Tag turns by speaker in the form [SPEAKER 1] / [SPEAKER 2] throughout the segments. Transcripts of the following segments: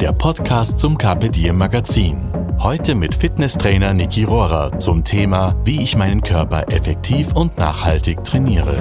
[SPEAKER 1] der Podcast zum Carpe Diem Magazin. Heute mit Fitnesstrainer Niki Rohrer zum Thema, wie ich meinen Körper effektiv und nachhaltig trainiere.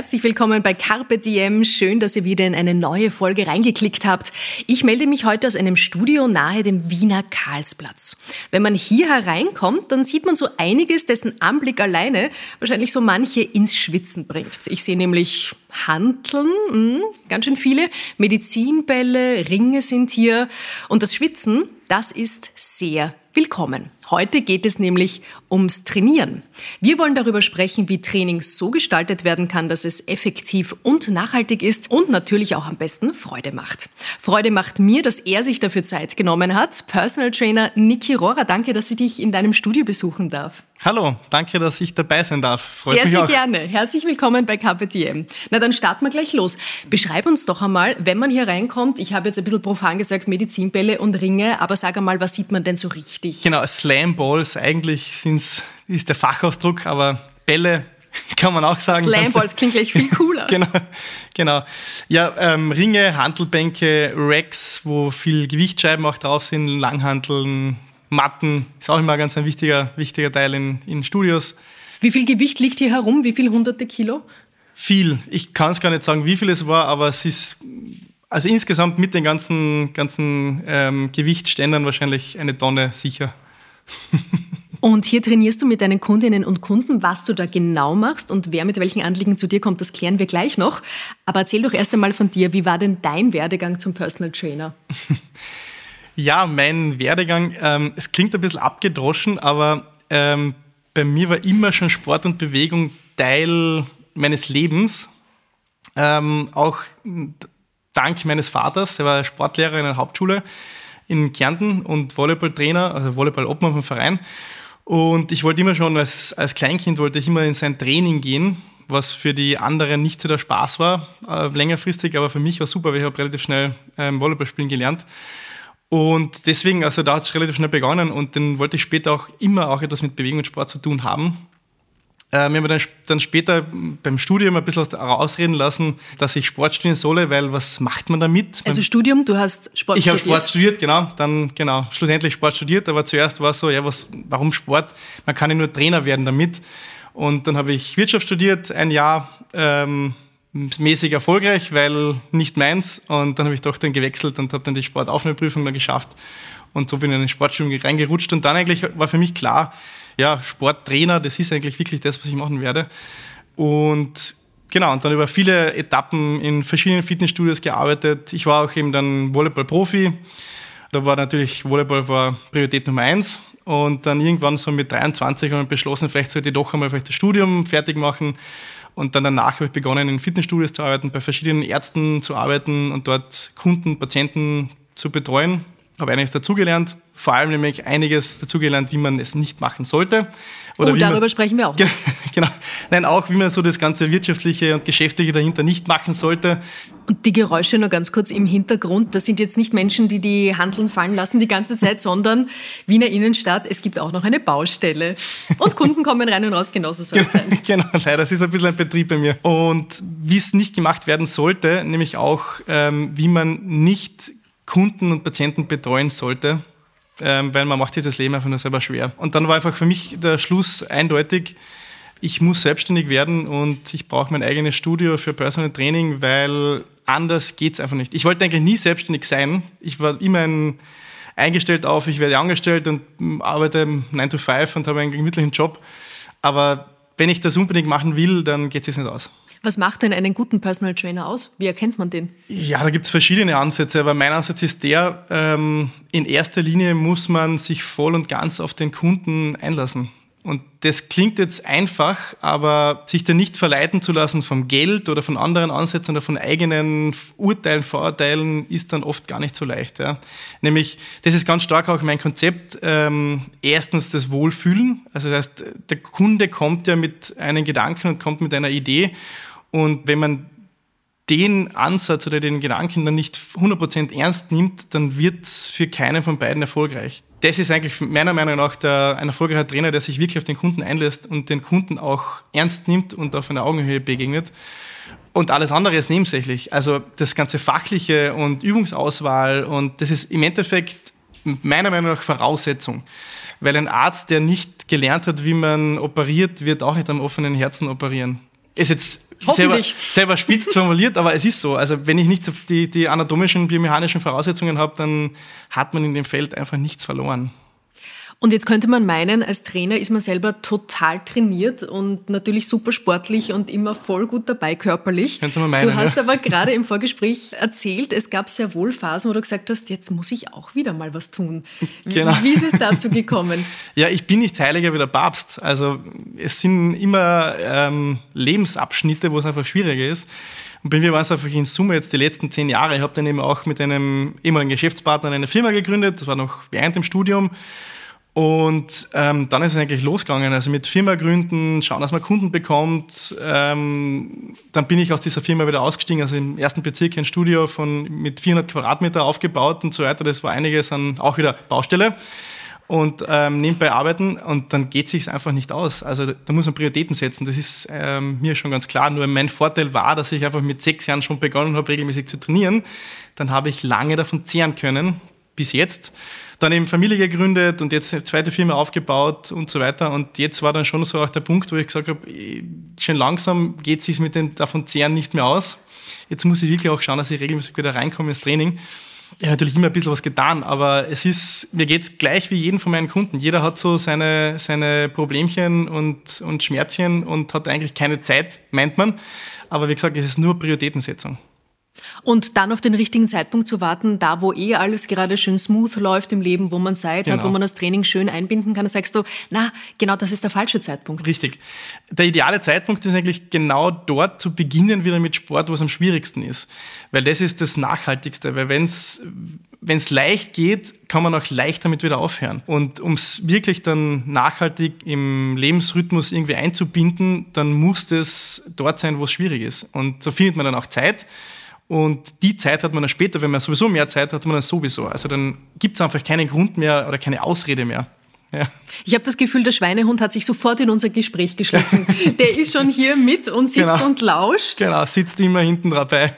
[SPEAKER 2] Herzlich willkommen bei Carpe Diem. Schön, dass ihr wieder in eine neue Folge reingeklickt habt. Ich melde mich heute aus einem Studio nahe dem Wiener Karlsplatz. Wenn man hier hereinkommt, dann sieht man so einiges, dessen Anblick alleine wahrscheinlich so manche ins Schwitzen bringt. Ich sehe nämlich Hanteln, mh, ganz schön viele, Medizinbälle, Ringe sind hier und das Schwitzen, das ist sehr willkommen. Heute geht es nämlich ums Trainieren. Wir wollen darüber sprechen, wie Training so gestaltet werden kann, dass es effektiv und nachhaltig ist und natürlich auch am besten Freude macht. Freude macht mir, dass er sich dafür Zeit genommen hat. Personal Trainer Niki Rohrer, danke, dass ich dich in deinem Studio besuchen darf.
[SPEAKER 3] Hallo, danke, dass ich dabei sein darf.
[SPEAKER 2] Freut sehr, sehr auch. gerne. Herzlich willkommen bei KPTM. Na, dann starten wir gleich los. Beschreib uns doch einmal, wenn man hier reinkommt, ich habe jetzt ein bisschen profan gesagt, Medizinbälle und Ringe, aber sag einmal, was sieht man denn so richtig?
[SPEAKER 3] Genau, Slam Balls, eigentlich sind's, ist der Fachausdruck, aber Bälle kann man auch sagen.
[SPEAKER 2] Slam Balls klingt gleich viel cooler.
[SPEAKER 3] genau, genau. Ja, ähm, Ringe, Handelbänke, Racks, wo viel Gewichtsscheiben auch drauf sind, Langhanteln, Matten ist auch immer ganz ein wichtiger, wichtiger Teil in, in Studios.
[SPEAKER 2] Wie viel Gewicht liegt hier herum? Wie viel hunderte Kilo?
[SPEAKER 3] Viel. Ich kann es gar nicht sagen, wie viel es war, aber es ist also insgesamt mit den ganzen, ganzen ähm, Gewichtsständern wahrscheinlich eine Tonne sicher.
[SPEAKER 2] Und hier trainierst du mit deinen Kundinnen und Kunden. Was du da genau machst und wer mit welchen Anliegen zu dir kommt, das klären wir gleich noch. Aber erzähl doch erst einmal von dir. Wie war denn dein Werdegang zum Personal Trainer?
[SPEAKER 3] Ja, mein Werdegang, ähm, es klingt ein bisschen abgedroschen, aber ähm, bei mir war immer schon Sport und Bewegung Teil meines Lebens. Ähm, auch dank meines Vaters, er war Sportlehrer in einer Hauptschule in Kärnten und Volleyballtrainer, also Volleyball-Obmann vom Verein. Und ich wollte immer schon, als, als Kleinkind wollte ich immer in sein Training gehen, was für die anderen nicht so der Spaß war, äh, längerfristig, aber für mich war super, weil ich habe relativ schnell ähm, Volleyball spielen gelernt. Und deswegen, also da hat es relativ schnell begonnen und dann wollte ich später auch immer auch etwas mit Bewegung und Sport zu tun haben. Äh, mir haben dann, dann später beim Studium ein bisschen ausreden lassen, dass ich Sport studieren solle, weil was macht man damit?
[SPEAKER 2] Also Studium, du hast Sport
[SPEAKER 3] ich studiert? Ich habe Sport studiert, genau. Dann, genau, schlussendlich Sport studiert, aber zuerst war es so, ja, was, warum Sport? Man kann ja nur Trainer werden damit. Und dann habe ich Wirtschaft studiert, ein Jahr, ähm, mäßig erfolgreich, weil nicht meins. Und dann habe ich doch dann gewechselt und habe dann die Sportaufnahmeprüfung dann geschafft. Und so bin ich in den Sportstudium reingerutscht. Und dann eigentlich war für mich klar, ja, Sporttrainer, das ist eigentlich wirklich das, was ich machen werde. Und genau, und dann über viele Etappen in verschiedenen Fitnessstudios gearbeitet. Ich war auch eben dann Volleyball-Profi. Da war natürlich, Volleyball war Priorität Nummer eins. Und dann irgendwann so mit 23 haben wir beschlossen, vielleicht sollte ich doch einmal vielleicht das Studium fertig machen und dann danach habe ich begonnen, in Fitnessstudios zu arbeiten, bei verschiedenen Ärzten zu arbeiten und dort Kunden, Patienten zu betreuen. Habe einiges dazugelernt, vor allem nämlich einiges dazugelernt, wie man es nicht machen sollte.
[SPEAKER 2] Oder oh, darüber man, sprechen wir auch.
[SPEAKER 3] Genau. Nein, auch wie man so das ganze Wirtschaftliche und Geschäftliche dahinter nicht machen sollte.
[SPEAKER 2] Und die Geräusche nur ganz kurz im Hintergrund, das sind jetzt nicht Menschen, die die Handeln fallen lassen die ganze Zeit, sondern Wiener Innenstadt, es gibt auch noch eine Baustelle. Und Kunden kommen rein und raus, genauso soll es sein.
[SPEAKER 3] Genau, leider, das ist ein bisschen ein Betrieb bei mir. Und wie es nicht gemacht werden sollte, nämlich auch, ähm, wie man nicht Kunden und Patienten betreuen sollte, ähm, weil man macht sich das Leben einfach nur selber schwer. Und dann war einfach für mich der Schluss eindeutig, ich muss selbstständig werden und ich brauche mein eigenes Studio für Personal Training, weil anders geht es einfach nicht. Ich wollte eigentlich nie selbstständig sein. Ich war immer ein, eingestellt auf, ich werde angestellt und arbeite 9 to 5 und habe einen gemütlichen Job. Aber wenn ich das unbedingt machen will, dann geht es nicht aus.
[SPEAKER 2] Was macht denn einen guten Personal Trainer aus? Wie erkennt man den?
[SPEAKER 3] Ja, da gibt es verschiedene Ansätze, aber mein Ansatz ist der, ähm, in erster Linie muss man sich voll und ganz auf den Kunden einlassen. Und das klingt jetzt einfach, aber sich da nicht verleiten zu lassen vom Geld oder von anderen Ansätzen oder von eigenen Urteilen, Vorurteilen, ist dann oft gar nicht so leicht. Ja. Nämlich, das ist ganz stark auch mein Konzept. Ähm, erstens das Wohlfühlen. Also das heißt, der Kunde kommt ja mit einem Gedanken und kommt mit einer Idee. Und wenn man den Ansatz oder den Gedanken dann nicht 100% ernst nimmt, dann wird es für keinen von beiden erfolgreich. Das ist eigentlich meiner Meinung nach der, ein erfolgreicher Trainer, der sich wirklich auf den Kunden einlässt und den Kunden auch ernst nimmt und auf einer Augenhöhe begegnet. Und alles andere ist nebensächlich. Also das ganze Fachliche und Übungsauswahl und das ist im Endeffekt meiner Meinung nach Voraussetzung. Weil ein Arzt, der nicht gelernt hat, wie man operiert, wird auch nicht am offenen Herzen operieren. Ist jetzt selber, selber spitz formuliert, aber es ist so. Also wenn ich nicht die, die anatomischen, biomechanischen Voraussetzungen habe, dann hat man in dem Feld einfach nichts verloren.
[SPEAKER 2] Und jetzt könnte man meinen, als Trainer ist man selber total trainiert und natürlich super sportlich und immer voll gut dabei körperlich.
[SPEAKER 3] Könnte man meinen.
[SPEAKER 2] Du hast ja. aber gerade im Vorgespräch erzählt, es gab sehr wohl Phasen, wo du gesagt hast, jetzt muss ich auch wieder mal was tun. Genau. Wie ist es dazu gekommen?
[SPEAKER 3] ja, ich bin nicht heiliger wie der Papst. Also es sind immer ähm, Lebensabschnitte, wo es einfach schwieriger ist. Und bei mir war es einfach in Summe jetzt die letzten zehn Jahre. Ich habe dann eben auch mit einem ehemaligen Geschäftspartner eine Firma gegründet. Das war noch während dem Studium. Und ähm, dann ist es eigentlich losgegangen. Also mit Firma gründen, schauen, dass man Kunden bekommt. Ähm, dann bin ich aus dieser Firma wieder ausgestiegen. Also im ersten Bezirk ein Studio von, mit 400 Quadratmeter aufgebaut und so weiter. Das war einiges an auch wieder Baustelle und ähm, nebenbei arbeiten und dann geht sich einfach nicht aus. Also da muss man Prioritäten setzen. Das ist ähm, mir schon ganz klar. Nur mein Vorteil war, dass ich einfach mit sechs Jahren schon begonnen habe, regelmäßig zu trainieren. Dann habe ich lange davon zehren können, bis jetzt dann eben Familie gegründet und jetzt eine zweite Firma aufgebaut und so weiter. Und jetzt war dann schon so auch der Punkt, wo ich gesagt habe, schon langsam geht es sich mit den davon zehren nicht mehr aus. Jetzt muss ich wirklich auch schauen, dass ich regelmäßig wieder reinkomme ins Training. Ich habe natürlich immer ein bisschen was getan, aber es ist, mir geht es gleich wie jeden von meinen Kunden. Jeder hat so seine, seine Problemchen und, und Schmerzchen und hat eigentlich keine Zeit, meint man. Aber wie gesagt, es ist nur Prioritätensetzung.
[SPEAKER 2] Und dann auf den richtigen Zeitpunkt zu warten, da wo eh alles gerade schön smooth läuft im Leben, wo man Zeit genau. hat, wo genau. man das Training schön einbinden kann, dann sagst du, na, genau das ist der falsche Zeitpunkt.
[SPEAKER 3] Richtig. Der ideale Zeitpunkt ist eigentlich genau dort zu beginnen wieder mit Sport, wo es am schwierigsten ist. Weil das ist das Nachhaltigste. Weil wenn es wenn es leicht geht, kann man auch leicht damit wieder aufhören. Und um es wirklich dann nachhaltig im Lebensrhythmus irgendwie einzubinden, dann muss es dort sein, wo es schwierig ist. Und so findet man dann auch Zeit. Und die Zeit hat man dann später, wenn man sowieso mehr Zeit hat, hat man dann sowieso. Also dann gibt es einfach keinen Grund mehr oder keine Ausrede mehr.
[SPEAKER 2] Ja. Ich habe das Gefühl, der Schweinehund hat sich sofort in unser Gespräch geschlichen. Der ist schon hier mit und sitzt genau. und lauscht.
[SPEAKER 3] Genau, sitzt immer hinten dabei.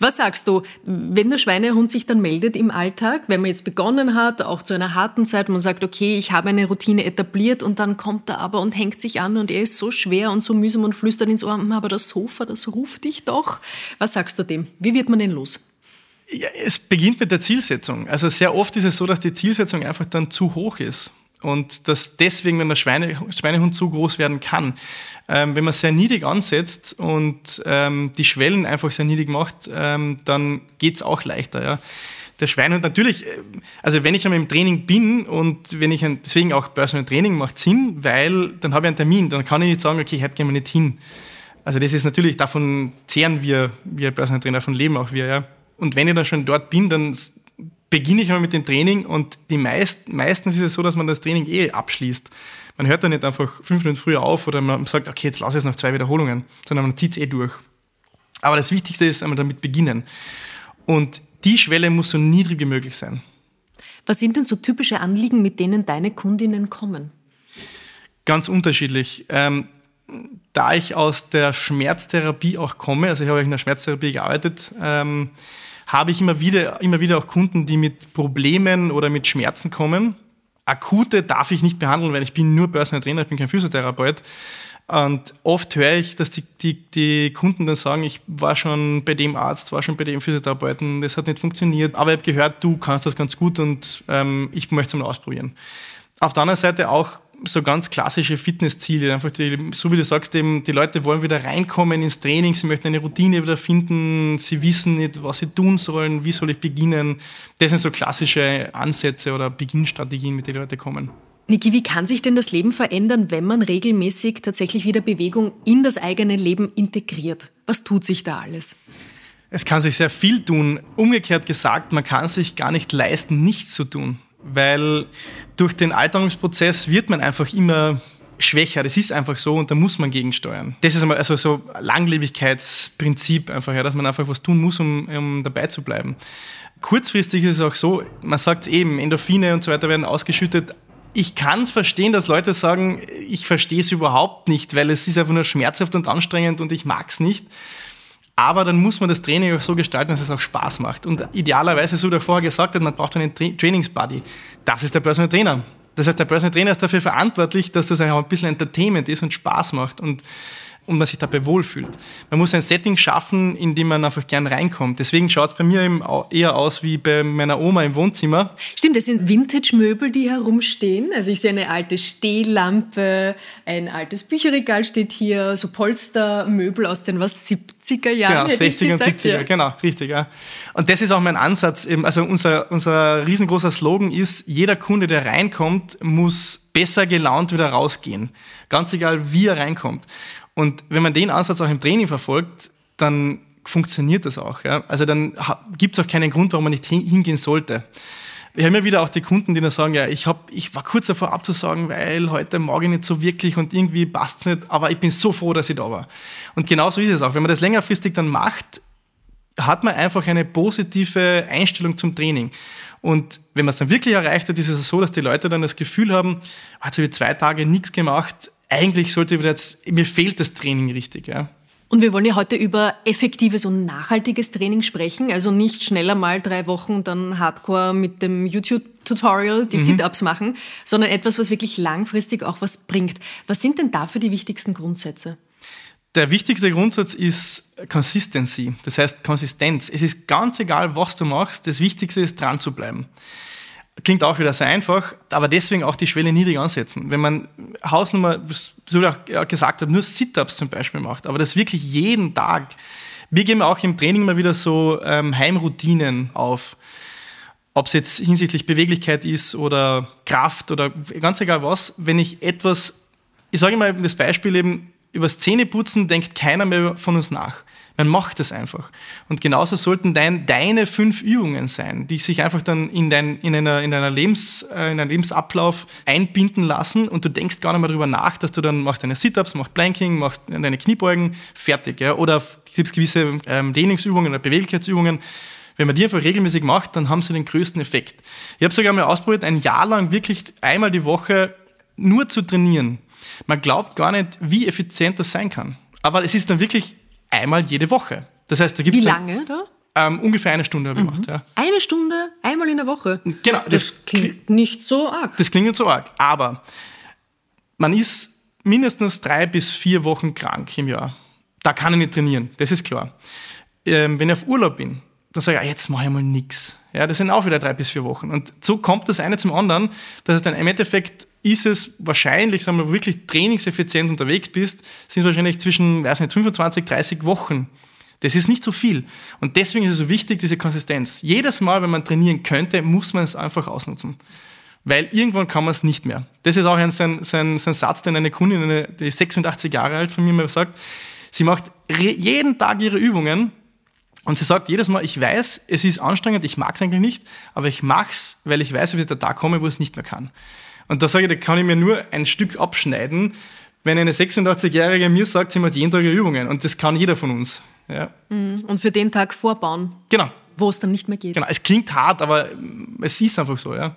[SPEAKER 2] Was sagst du, wenn der Schweinehund sich dann meldet im Alltag, wenn man jetzt begonnen hat, auch zu einer harten Zeit, man sagt, okay, ich habe eine Routine etabliert und dann kommt er aber und hängt sich an und er ist so schwer und so mühsam und flüstert ins Ohr, hm, aber das Sofa, das ruft dich doch. Was sagst du dem? Wie wird man denn los?
[SPEAKER 3] Ja, es beginnt mit der Zielsetzung. Also sehr oft ist es so, dass die Zielsetzung einfach dann zu hoch ist und dass deswegen dann der Schweine, Schweinehund zu groß werden kann. Ähm, wenn man sehr niedrig ansetzt und ähm, die Schwellen einfach sehr niedrig macht, ähm, dann geht's auch leichter. Ja. Der Schweinehund natürlich, äh, also wenn ich einmal im Training bin und wenn ich ein, deswegen auch Personal Training macht Sinn, weil dann habe ich einen Termin, dann kann ich nicht sagen, okay, heute gehen wir nicht hin. Also das ist natürlich, davon zehren wir, wir Personal Trainer, davon leben auch wir, ja. Und wenn ich dann schon dort bin, dann beginne ich einmal mit dem Training und die meist, meistens ist es so, dass man das Training eh abschließt. Man hört dann nicht einfach fünf Minuten früher auf oder man sagt, okay, jetzt lass ich es noch zwei Wiederholungen, sondern man zieht es eh durch. Aber das Wichtigste ist einmal damit beginnen. Und die Schwelle muss so niedrig wie möglich sein.
[SPEAKER 2] Was sind denn so typische Anliegen, mit denen deine Kundinnen kommen?
[SPEAKER 3] Ganz unterschiedlich. Ähm, da ich aus der Schmerztherapie auch komme, also ich habe in der Schmerztherapie gearbeitet, ähm, habe ich immer wieder, immer wieder auch Kunden, die mit Problemen oder mit Schmerzen kommen. Akute darf ich nicht behandeln, weil ich bin nur Personal Trainer, ich bin kein Physiotherapeut. Und oft höre ich, dass die, die, die Kunden dann sagen, ich war schon bei dem Arzt, war schon bei dem Physiotherapeuten, das hat nicht funktioniert, aber ich habe gehört, du kannst das ganz gut und ähm, ich möchte es mal ausprobieren. Auf der anderen Seite auch so ganz klassische Fitnessziele. Einfach die, so wie du sagst, eben, die Leute wollen wieder reinkommen ins Training, sie möchten eine Routine wieder finden, sie wissen nicht, was sie tun sollen, wie soll ich beginnen. Das sind so klassische Ansätze oder Beginnstrategien, mit denen die Leute kommen.
[SPEAKER 2] Niki, wie kann sich denn das Leben verändern, wenn man regelmäßig tatsächlich wieder Bewegung in das eigene Leben integriert? Was tut sich da alles?
[SPEAKER 3] Es kann sich sehr viel tun. Umgekehrt gesagt, man kann sich gar nicht leisten, nichts zu tun, weil durch den Alterungsprozess wird man einfach immer schwächer. Das ist einfach so und da muss man gegensteuern. Das ist also so Langlebigkeitsprinzip einfach, ja, dass man einfach was tun muss, um, um dabei zu bleiben. Kurzfristig ist es auch so, man sagt es eben, Endorphine und so weiter werden ausgeschüttet. Ich kann es verstehen, dass Leute sagen, ich verstehe es überhaupt nicht, weil es ist einfach nur schmerzhaft und anstrengend und ich mag es nicht. Aber dann muss man das Training auch so gestalten, dass es auch Spaß macht. Und idealerweise, so wie du vorher gesagt hast, man braucht einen Tra Trainingsbuddy. Das ist der Personal Trainer. Das heißt, der Personal Trainer ist dafür verantwortlich, dass das auch ein bisschen Entertainment ist und Spaß macht. Und und man sich dabei wohlfühlt. Man muss ein Setting schaffen, in dem man einfach gern reinkommt. Deswegen schaut es bei mir eben eher aus wie bei meiner Oma im Wohnzimmer.
[SPEAKER 2] Stimmt, das sind Vintage-Möbel, die herumstehen. Also ich sehe eine alte Stehlampe, ein altes Bücherregal steht hier, so Polstermöbel aus den was 70er Jahren.
[SPEAKER 3] Genau, 60er und 70er, ja. genau, richtig. Ja. Und das ist auch mein Ansatz. Also unser, unser riesengroßer Slogan ist, jeder Kunde, der reinkommt, muss besser gelaunt wieder rausgehen. Ganz egal, wie er reinkommt. Und wenn man den Ansatz auch im Training verfolgt, dann funktioniert das auch. Ja? Also dann gibt es auch keinen Grund, warum man nicht hingehen sollte. Wir haben ja wieder auch die Kunden, die dann sagen, ja, ich, hab, ich war kurz davor abzusagen, weil heute ich nicht so wirklich und irgendwie passt es nicht, aber ich bin so froh, dass ich da war. Und genauso ist es auch. Wenn man das längerfristig dann macht, hat man einfach eine positive Einstellung zum Training. Und wenn man es dann wirklich erreicht hat, ist es so, dass die Leute dann das Gefühl haben, habe ich zwei Tage nichts gemacht, eigentlich sollte ich jetzt, mir fehlt das Training richtig. Ja.
[SPEAKER 2] Und wir wollen ja heute über effektives und nachhaltiges Training sprechen. Also nicht schneller mal drei Wochen dann Hardcore mit dem YouTube-Tutorial die mhm. Sit-Ups machen, sondern etwas, was wirklich langfristig auch was bringt. Was sind denn dafür die wichtigsten Grundsätze?
[SPEAKER 3] Der wichtigste Grundsatz ist Consistency, das heißt Konsistenz. Es ist ganz egal, was du machst, das Wichtigste ist dran zu bleiben. Klingt auch wieder sehr einfach, aber deswegen auch die Schwelle niedrig ansetzen. Wenn man Hausnummer, so wie ich auch gesagt habe, nur Sit-Ups zum Beispiel macht, aber das wirklich jeden Tag. Wir geben auch im Training mal wieder so ähm, Heimroutinen auf. Ob es jetzt hinsichtlich Beweglichkeit ist oder Kraft oder ganz egal was. Wenn ich etwas, ich sage mal das Beispiel eben, über Zähneputzen denkt keiner mehr von uns nach. Man macht es einfach. Und genauso sollten dein, deine fünf Übungen sein, die sich einfach dann in, dein, in, einer, in, einer Lebens, äh, in einen Lebensablauf einbinden lassen und du denkst gar nicht mehr darüber nach, dass du dann machst deine Sit-Ups, machst Planking, machst deine Kniebeugen, fertig. Ja? Oder gibt es gewisse ähm, Dehnungsübungen oder Beweglichkeitsübungen, wenn man die einfach regelmäßig macht, dann haben sie den größten Effekt. Ich habe sogar mal ausprobiert, ein Jahr lang wirklich einmal die Woche nur zu trainieren. Man glaubt gar nicht, wie effizient das sein kann. Aber es ist dann wirklich einmal jede Woche. Das heißt, da gibt's
[SPEAKER 2] Wie lange da?
[SPEAKER 3] Ähm, ungefähr eine Stunde habe ich mhm. gemacht, ja.
[SPEAKER 2] Eine Stunde, einmal in der Woche?
[SPEAKER 3] Genau.
[SPEAKER 2] Das, das klingt nicht so arg.
[SPEAKER 3] Das klingt nicht so arg. Aber man ist mindestens drei bis vier Wochen krank im Jahr. Da kann ich nicht trainieren, das ist klar. Ähm, wenn ich auf Urlaub bin, dann sage ich, ah, jetzt mache ich mal nichts. Ja, das sind auch wieder drei bis vier Wochen. Und so kommt das eine zum anderen, dass dann im Endeffekt ist es wahrscheinlich, sagen wir, wirklich trainingseffizient unterwegs bist, sind es wahrscheinlich zwischen, weiß nicht, 25, 30 Wochen. Das ist nicht so viel. Und deswegen ist es so wichtig, diese Konsistenz. Jedes Mal, wenn man trainieren könnte, muss man es einfach ausnutzen. Weil irgendwann kann man es nicht mehr. Das ist auch ein, sein, sein, sein Satz, den eine Kundin, eine, die ist 86 Jahre alt, von mir mal sagt. Sie macht jeden Tag ihre Übungen und sie sagt jedes Mal, ich weiß, es ist anstrengend, ich mag es eigentlich nicht, aber ich mache es, weil ich weiß, wie der Tag komme, wo es nicht mehr kann. Und da sage ich, da kann ich mir nur ein Stück abschneiden, wenn eine 86-Jährige mir sagt, sie macht jeden Tag Übungen. Und das kann jeder von uns. Ja.
[SPEAKER 2] Mhm. Und für den Tag vorbauen.
[SPEAKER 3] Genau.
[SPEAKER 2] Wo es dann nicht mehr geht.
[SPEAKER 3] Genau. Es klingt hart, aber es ist einfach so. Ja.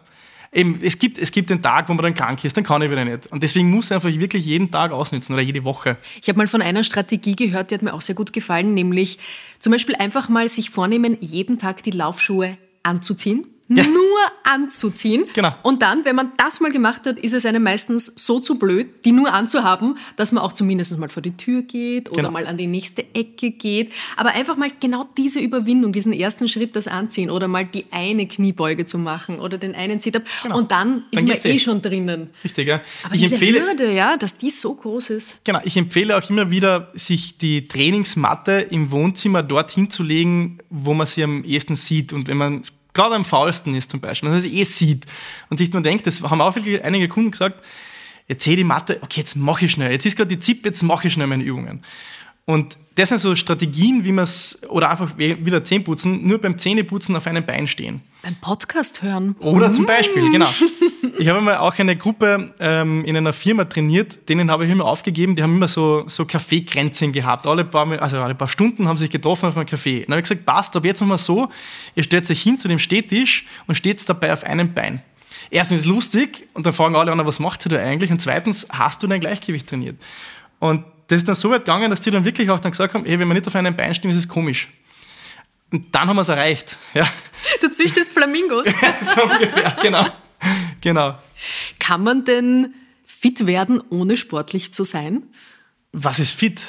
[SPEAKER 3] Eben, es, gibt, es gibt den Tag, wo man dann krank ist, dann kann ich wieder nicht. Und deswegen muss ich einfach wirklich jeden Tag ausnutzen oder jede Woche.
[SPEAKER 2] Ich habe mal von einer Strategie gehört, die hat mir auch sehr gut gefallen, nämlich zum Beispiel einfach mal sich vornehmen, jeden Tag die Laufschuhe anzuziehen ja. nur anzuziehen.
[SPEAKER 3] Genau.
[SPEAKER 2] Und dann, wenn man das mal gemacht hat, ist es einem meistens so zu blöd, die nur anzuhaben, dass man auch zumindest mal vor die Tür geht oder genau. mal an die nächste Ecke geht. Aber einfach mal genau diese Überwindung, diesen ersten Schritt, das Anziehen oder mal die eine Kniebeuge zu machen oder den einen Sit-Up. Genau. Und dann, dann ist man eh, eh schon drinnen.
[SPEAKER 3] Richtig, ja.
[SPEAKER 2] Aber ich diese empfehle, Hürde, ja, dass die so groß ist.
[SPEAKER 3] Genau, ich empfehle auch immer wieder, sich die Trainingsmatte im Wohnzimmer dorthin zu legen, wo man sie am ehesten sieht. Und wenn man gerade am faulsten ist zum Beispiel, dass er eh sieht und sich nur denkt, das haben auch wirklich einige Kunden gesagt, jetzt sehe ich die Matte, okay, jetzt mache ich schnell, jetzt ist gerade die ZIP, jetzt mache ich schnell meine Übungen. Und das sind so Strategien, wie man es, oder einfach wieder Zähneputzen, nur beim Zähneputzen auf einem Bein stehen.
[SPEAKER 2] Beim Podcast hören.
[SPEAKER 3] Oder zum Beispiel, genau. Ich habe mal auch eine Gruppe ähm, in einer Firma trainiert, denen habe ich immer aufgegeben, die haben immer so, so Kaffeekränzchen gehabt. Alle paar, also alle paar Stunden haben sie sich getroffen auf einem Kaffee. Dann habe ich gesagt, passt, aber jetzt nochmal so, ihr stellt euch hin zu dem Stehtisch und steht dabei auf einem Bein. Erstens ist es lustig und dann fragen alle anderen, was macht ihr da eigentlich? Und zweitens, hast du dein Gleichgewicht trainiert? Und das ist dann so weit gegangen, dass die dann wirklich auch dann gesagt haben, hey, wenn wir nicht auf einem Bein stehen, ist es komisch. Und dann haben wir es erreicht. Ja.
[SPEAKER 2] Du züchtest Flamingos.
[SPEAKER 3] so ungefähr, genau. genau.
[SPEAKER 2] Kann man denn fit werden, ohne sportlich zu sein?
[SPEAKER 3] Was ist fit?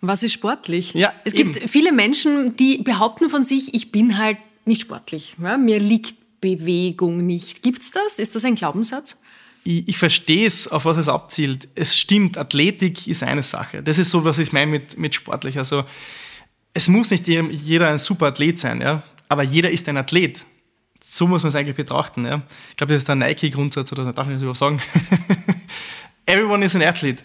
[SPEAKER 2] Was ist sportlich?
[SPEAKER 3] Ja,
[SPEAKER 2] es eben. gibt viele Menschen, die behaupten von sich, ich bin halt nicht sportlich. Ja, mir liegt Bewegung nicht. Gibt es das? Ist das ein Glaubenssatz?
[SPEAKER 3] Ich, ich verstehe es, auf was es abzielt. Es stimmt, Athletik ist eine Sache. Das ist so, was ich meine mit, mit sportlich. Also, es muss nicht jeder ein super Athlet sein, ja? aber jeder ist ein Athlet. So muss man es eigentlich betrachten. Ja? Ich glaube, das ist der Nike-Grundsatz, oder darf ich das überhaupt sagen? Everyone is an athlete.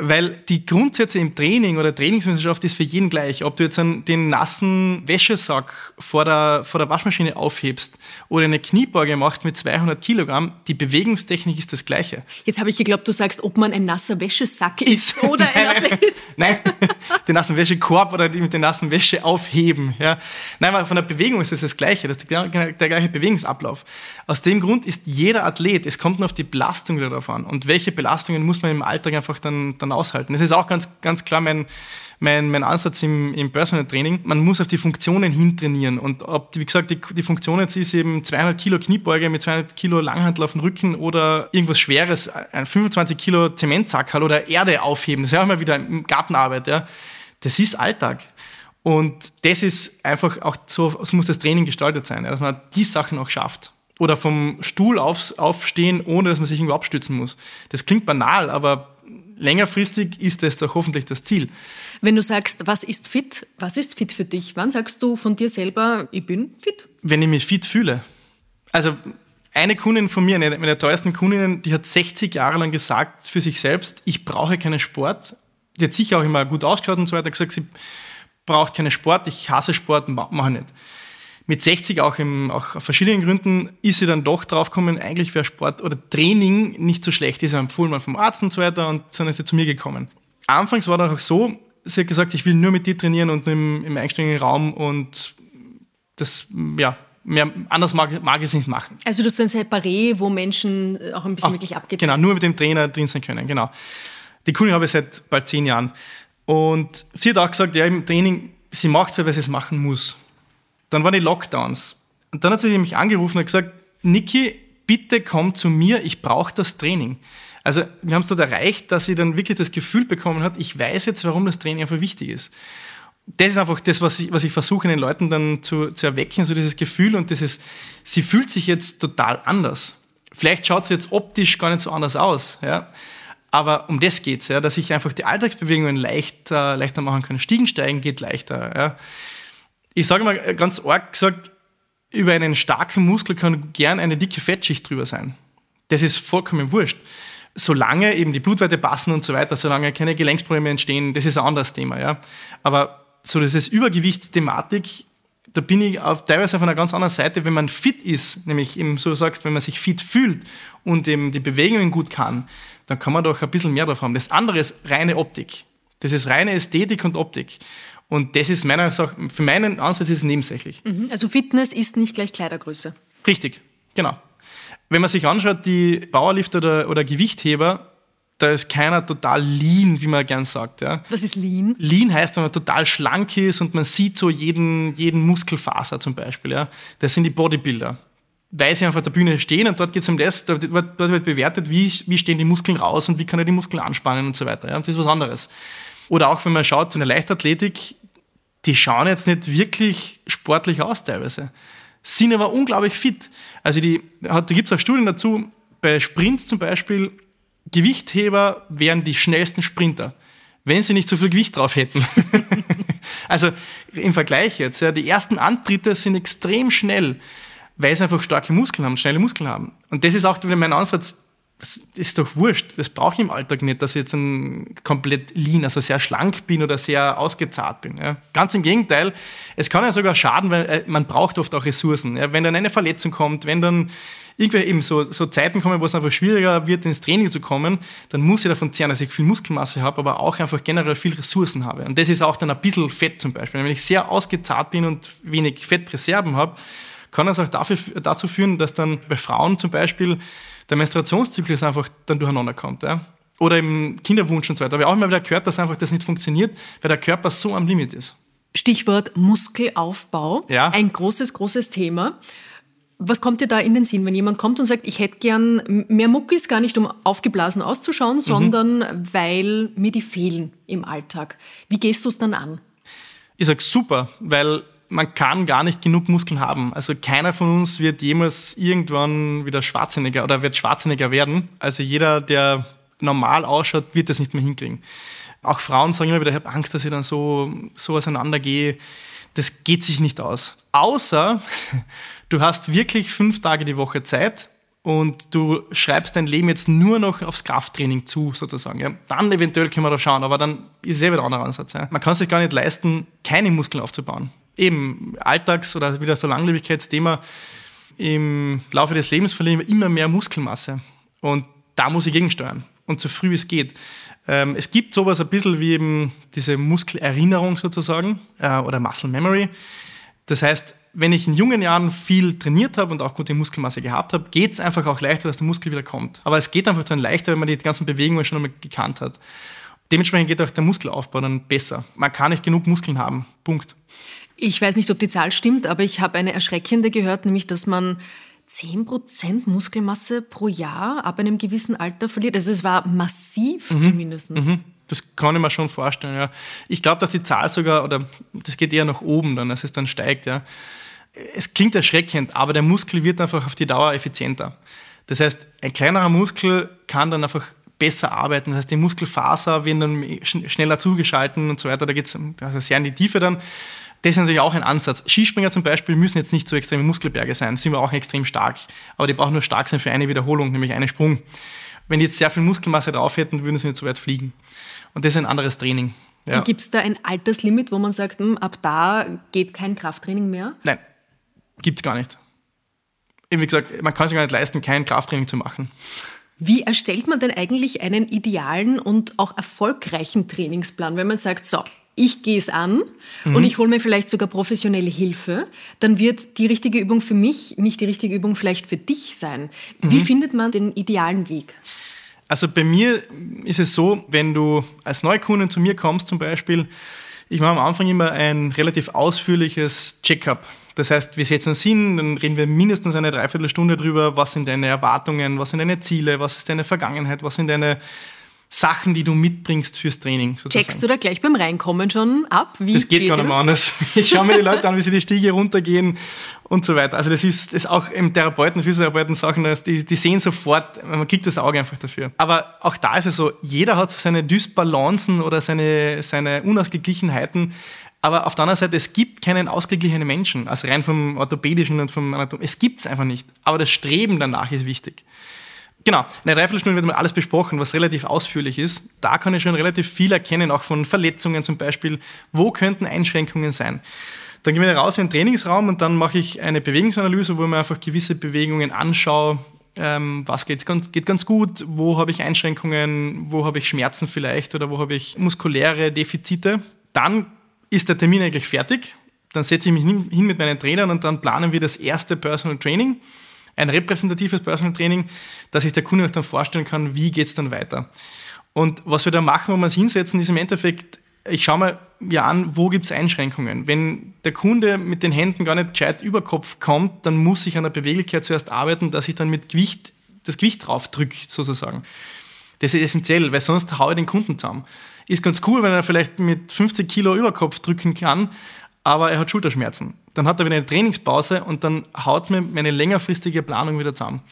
[SPEAKER 3] Weil die Grundsätze im Training oder Trainingswissenschaft ist für jeden gleich. Ob du jetzt einen, den nassen Wäschesack vor der, vor der Waschmaschine aufhebst oder eine Kniebeuge machst mit 200 Kilogramm, die Bewegungstechnik ist das Gleiche.
[SPEAKER 2] Jetzt habe ich geglaubt, du sagst, ob man ein nasser Wäschesack ist oder ein
[SPEAKER 3] Athlet. Nein, den nassen Wäschekorb oder die mit den nassen Wäsche aufheben. Ja. Nein, aber von der Bewegung ist es das, das Gleiche. Das ist der, der gleiche Bewegungsablauf. Aus dem Grund ist jeder Athlet, es kommt nur auf die Belastung darauf an. Und welche Belastungen muss man im Alltag einfach dann, dann aushalten? Das ist auch ganz, ganz klar mein, mein, mein Ansatz im, im Personal Training. Man muss auf die Funktionen hintrainieren. Und ob, wie gesagt, die, die Funktion jetzt ist eben 200 Kilo Kniebeuge mit 200 Kilo Langhandel auf dem Rücken oder irgendwas Schweres, ein 25 Kilo Zementsackerl oder Erde aufheben. Das ist ja auch immer wieder im Gartenarbeit. Ja. Das ist Alltag. Und das ist einfach auch so, so muss das Training gestaltet sein, dass man die Sachen auch schafft oder vom Stuhl aufs, aufstehen, ohne dass man sich irgendwo abstützen muss. Das klingt banal, aber längerfristig ist das doch hoffentlich das Ziel.
[SPEAKER 2] Wenn du sagst, was ist fit, was ist fit für dich? Wann sagst du von dir selber, ich bin fit?
[SPEAKER 3] Wenn ich mich fit fühle. Also eine Kundin von mir, eine meiner teuersten Kundinnen, die hat 60 Jahre lang gesagt für sich selbst, ich brauche keinen Sport. Die hat sicher auch immer gut ausgeschaut und so weiter, gesagt, sie braucht keinen Sport, ich hasse Sport, mache nicht mit 60 auch, im, auch aus verschiedenen Gründen ist sie dann doch draufgekommen, eigentlich wäre Sport oder Training nicht so schlecht. ist ja empfohlen worden vom Arzt und so weiter und dann ist sie zu mir gekommen. Anfangs war dann auch so, sie hat gesagt, ich will nur mit dir trainieren und nur im, im eigenständigen Raum und das, ja, mehr, anders mag, mag ich es nicht machen.
[SPEAKER 2] Also du hast ein Separé, wo Menschen auch ein bisschen Ach, wirklich abgeht.
[SPEAKER 3] Genau, nur mit dem Trainer drin sein können, genau. Die Kundin habe ich seit bald zehn Jahren. Und sie hat auch gesagt, ja, im Training, sie macht es ja, weil sie es machen muss. Dann waren die Lockdowns. Und dann hat sie mich angerufen und gesagt, Niki, bitte komm zu mir, ich brauche das Training. Also wir haben es dort erreicht, dass sie dann wirklich das Gefühl bekommen hat, ich weiß jetzt, warum das Training einfach wichtig ist. Das ist einfach das, was ich, was ich versuche, den Leuten dann zu, zu erwecken, so dieses Gefühl und dieses, sie fühlt sich jetzt total anders. Vielleicht schaut sie jetzt optisch gar nicht so anders aus, ja. Aber um das geht's, ja, dass ich einfach die Alltagsbewegungen leichter, leichter machen kann. Stiegen steigen geht leichter, ja ich sage mal ganz arg gesagt, über einen starken Muskel kann gern eine dicke Fettschicht drüber sein. Das ist vollkommen wurscht. Solange eben die Blutwerte passen und so weiter, solange keine Gelenksprobleme entstehen, das ist ein anderes Thema. Ja. Aber so dieses Übergewicht-Thematik, da bin ich auf, teilweise auf einer ganz anderen Seite, wenn man fit ist, nämlich eben so sagst, wenn man sich fit fühlt und eben die Bewegungen gut kann, dann kann man doch ein bisschen mehr davon haben. Das andere ist reine Optik. Das ist reine Ästhetik und Optik. Und das ist meiner Meinung für meinen Ansatz ist es nebensächlich.
[SPEAKER 2] Mhm. Also Fitness ist nicht gleich Kleidergröße.
[SPEAKER 3] Richtig, genau. Wenn man sich anschaut, die Powerlifter oder, oder Gewichtheber, da ist keiner total lean, wie man gern sagt. Ja.
[SPEAKER 2] Was ist lean?
[SPEAKER 3] Lean heißt, wenn man total schlank ist und man sieht so jeden, jeden Muskelfaser zum Beispiel. Ja. Das sind die Bodybuilder. Weil sie einfach auf der Bühne stehen und dort geht es um das, dort wird, dort wird bewertet, wie, wie stehen die Muskeln raus und wie kann er die Muskeln anspannen und so weiter. Ja. Das ist was anderes. Oder auch wenn man schaut zu einer Leichtathletik, die schauen jetzt nicht wirklich sportlich aus teilweise, sind aber unglaublich fit. Also die, da gibt es auch Studien dazu, bei Sprints zum Beispiel, Gewichtheber wären die schnellsten Sprinter, wenn sie nicht so viel Gewicht drauf hätten. also im Vergleich jetzt, ja, die ersten Antritte sind extrem schnell. weil sie einfach starke Muskeln haben, schnelle Muskeln haben. Und das ist auch wieder mein Ansatz, das ist doch wurscht. Das brauche ich im Alltag nicht, dass ich jetzt ein komplett lean, also sehr schlank bin oder sehr ausgezahrt bin. Ja. Ganz im Gegenteil, es kann ja sogar schaden, weil äh, man braucht oft auch Ressourcen. Ja. Wenn dann eine Verletzung kommt, wenn dann irgendwie eben so, so Zeiten kommen, wo es einfach schwieriger wird, ins Training zu kommen, dann muss ich davon zehren, dass ich viel Muskelmasse habe, aber auch einfach generell viel Ressourcen habe. Und das ist auch dann ein bisschen Fett zum Beispiel. Wenn ich sehr ausgezahrt bin und wenig Fettreserven habe, kann das auch dafür, dazu führen, dass dann bei Frauen zum Beispiel der Menstruationszyklus einfach dann durcheinander kommt. Ja? Oder im Kinderwunsch und so weiter. Aber auch immer wieder gehört, dass einfach das nicht funktioniert, weil der Körper so am Limit ist.
[SPEAKER 2] Stichwort Muskelaufbau. Ja. Ein großes, großes Thema. Was kommt dir da in den Sinn, wenn jemand kommt und sagt, ich hätte gern mehr Muckis, gar nicht um aufgeblasen auszuschauen, mhm. sondern weil mir die fehlen im Alltag? Wie gehst du es dann an?
[SPEAKER 3] Ich sage super, weil man kann gar nicht genug Muskeln haben. Also keiner von uns wird jemals irgendwann wieder Schwarzenegger oder wird Schwarzenegger werden. Also jeder, der normal ausschaut, wird das nicht mehr hinkriegen. Auch Frauen sagen immer wieder, ich habe Angst, dass ich dann so, so auseinandergehe. Das geht sich nicht aus. Außer du hast wirklich fünf Tage die Woche Zeit und du schreibst dein Leben jetzt nur noch aufs Krafttraining zu, sozusagen. Ja. Dann eventuell können wir da schauen, aber dann ist es eh wieder ein anderer Ansatz. Ja. Man kann sich gar nicht leisten, keine Muskeln aufzubauen eben Alltags- oder wieder so Langlebigkeitsthema, im Laufe des Lebens verlieren wir immer mehr Muskelmasse. Und da muss ich gegensteuern. Und so früh es geht. Ähm, es gibt sowas ein bisschen wie eben diese Muskelerinnerung sozusagen äh, oder Muscle Memory. Das heißt, wenn ich in jungen Jahren viel trainiert habe und auch gute Muskelmasse gehabt habe, geht es einfach auch leichter, dass der Muskel wieder kommt. Aber es geht einfach dann leichter, wenn man die ganzen Bewegungen schon einmal gekannt hat. Dementsprechend geht auch der Muskelaufbau dann besser. Man kann nicht genug Muskeln haben. Punkt.
[SPEAKER 2] Ich weiß nicht, ob die Zahl stimmt, aber ich habe eine erschreckende gehört, nämlich dass man 10% Muskelmasse pro Jahr ab einem gewissen Alter verliert. Also es war massiv mhm. zumindest. Mhm.
[SPEAKER 3] Das kann ich mir schon vorstellen, ja. Ich glaube, dass die Zahl sogar, oder das geht eher nach oben dann, als es dann steigt, ja. Es klingt erschreckend, aber der Muskel wird einfach auf die Dauer effizienter. Das heißt, ein kleinerer Muskel kann dann einfach besser arbeiten. Das heißt, die Muskelfaser werden dann schneller zugeschalten und so weiter. Da geht es also sehr in die Tiefe dann. Das ist natürlich auch ein Ansatz. Skispringer zum Beispiel müssen jetzt nicht so extreme Muskelberge sein, sind wir auch extrem stark. Aber die brauchen nur stark sein für eine Wiederholung, nämlich einen Sprung. Wenn die jetzt sehr viel Muskelmasse drauf hätten, würden sie nicht so weit fliegen. Und das ist ein anderes Training.
[SPEAKER 2] Ja. Gibt es da ein Alterslimit, wo man sagt, hm, ab da geht kein Krafttraining mehr?
[SPEAKER 3] Nein, gibt es gar nicht. Wie gesagt, man kann sich gar nicht leisten, kein Krafttraining zu machen.
[SPEAKER 2] Wie erstellt man denn eigentlich einen idealen und auch erfolgreichen Trainingsplan, wenn man sagt, so, ich gehe es an mhm. und ich hole mir vielleicht sogar professionelle Hilfe, dann wird die richtige Übung für mich nicht die richtige Übung vielleicht für dich sein. Mhm. Wie findet man den idealen Weg?
[SPEAKER 3] Also bei mir ist es so, wenn du als Neukunde zu mir kommst zum Beispiel, ich mache am Anfang immer ein relativ ausführliches Checkup. Das heißt, wir setzen uns hin, dann reden wir mindestens eine Dreiviertelstunde drüber, was sind deine Erwartungen, was sind deine Ziele, was ist deine Vergangenheit, was sind deine Sachen, die du mitbringst fürs Training.
[SPEAKER 2] Sozusagen. Checkst du da gleich beim Reinkommen schon ab?
[SPEAKER 3] Wie das geht, geht gar nicht mehr anders. Ich schaue mir die Leute an, wie sie die Stiege runtergehen und so weiter. Also das ist, das ist auch im Therapeuten, Physiotherapeuten Sachen, die, die sehen sofort, man kriegt das Auge einfach dafür. Aber auch da ist es so, jeder hat seine Dysbalancen oder seine, seine Unausgeglichenheiten. Aber auf der anderen Seite, es gibt keinen ausgeglichenen Menschen, also rein vom orthopädischen und vom Anatom. Es gibt es einfach nicht. Aber das Streben danach ist wichtig. Genau, in einer Dreiviertelstunde wird mal alles besprochen, was relativ ausführlich ist. Da kann ich schon relativ viel erkennen, auch von Verletzungen zum Beispiel. Wo könnten Einschränkungen sein? Dann gehen wir raus in den Trainingsraum und dann mache ich eine Bewegungsanalyse, wo ich mir einfach gewisse Bewegungen anschaue. Ähm, was geht geht ganz gut? Wo habe ich Einschränkungen? Wo habe ich Schmerzen vielleicht? Oder wo habe ich muskuläre Defizite? Dann ist der Termin eigentlich fertig. Dann setze ich mich hin mit meinen Trainern und dann planen wir das erste Personal Training ein repräsentatives Personal Training, dass sich der Kunde dann vorstellen kann, wie geht es dann weiter. Und was wir da machen, wo wir uns hinsetzen, ist im Endeffekt, ich schaue mir ja an, wo gibt es Einschränkungen. Wenn der Kunde mit den Händen gar nicht gescheit über Kopf kommt, dann muss ich an der Beweglichkeit zuerst arbeiten, dass ich dann mit Gewicht das Gewicht drauf drücke, sozusagen. Das ist essentiell, weil sonst haue ich den Kunden zusammen. Ist ganz cool, wenn er vielleicht mit 50 Kilo Überkopf drücken kann, aber er hat Schulterschmerzen. Dann hat er wieder eine Trainingspause und dann haut mir meine längerfristige Planung wieder zusammen.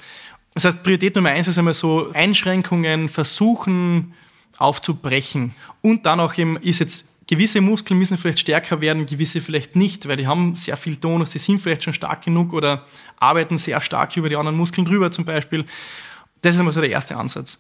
[SPEAKER 3] Das heißt, Priorität Nummer eins ist einmal so Einschränkungen versuchen aufzubrechen. Und dann auch eben, ist jetzt gewisse Muskeln müssen vielleicht stärker werden, gewisse vielleicht nicht, weil die haben sehr viel Tonus, die sind vielleicht schon stark genug oder arbeiten sehr stark über die anderen Muskeln drüber zum Beispiel. Das ist immer so der erste Ansatz.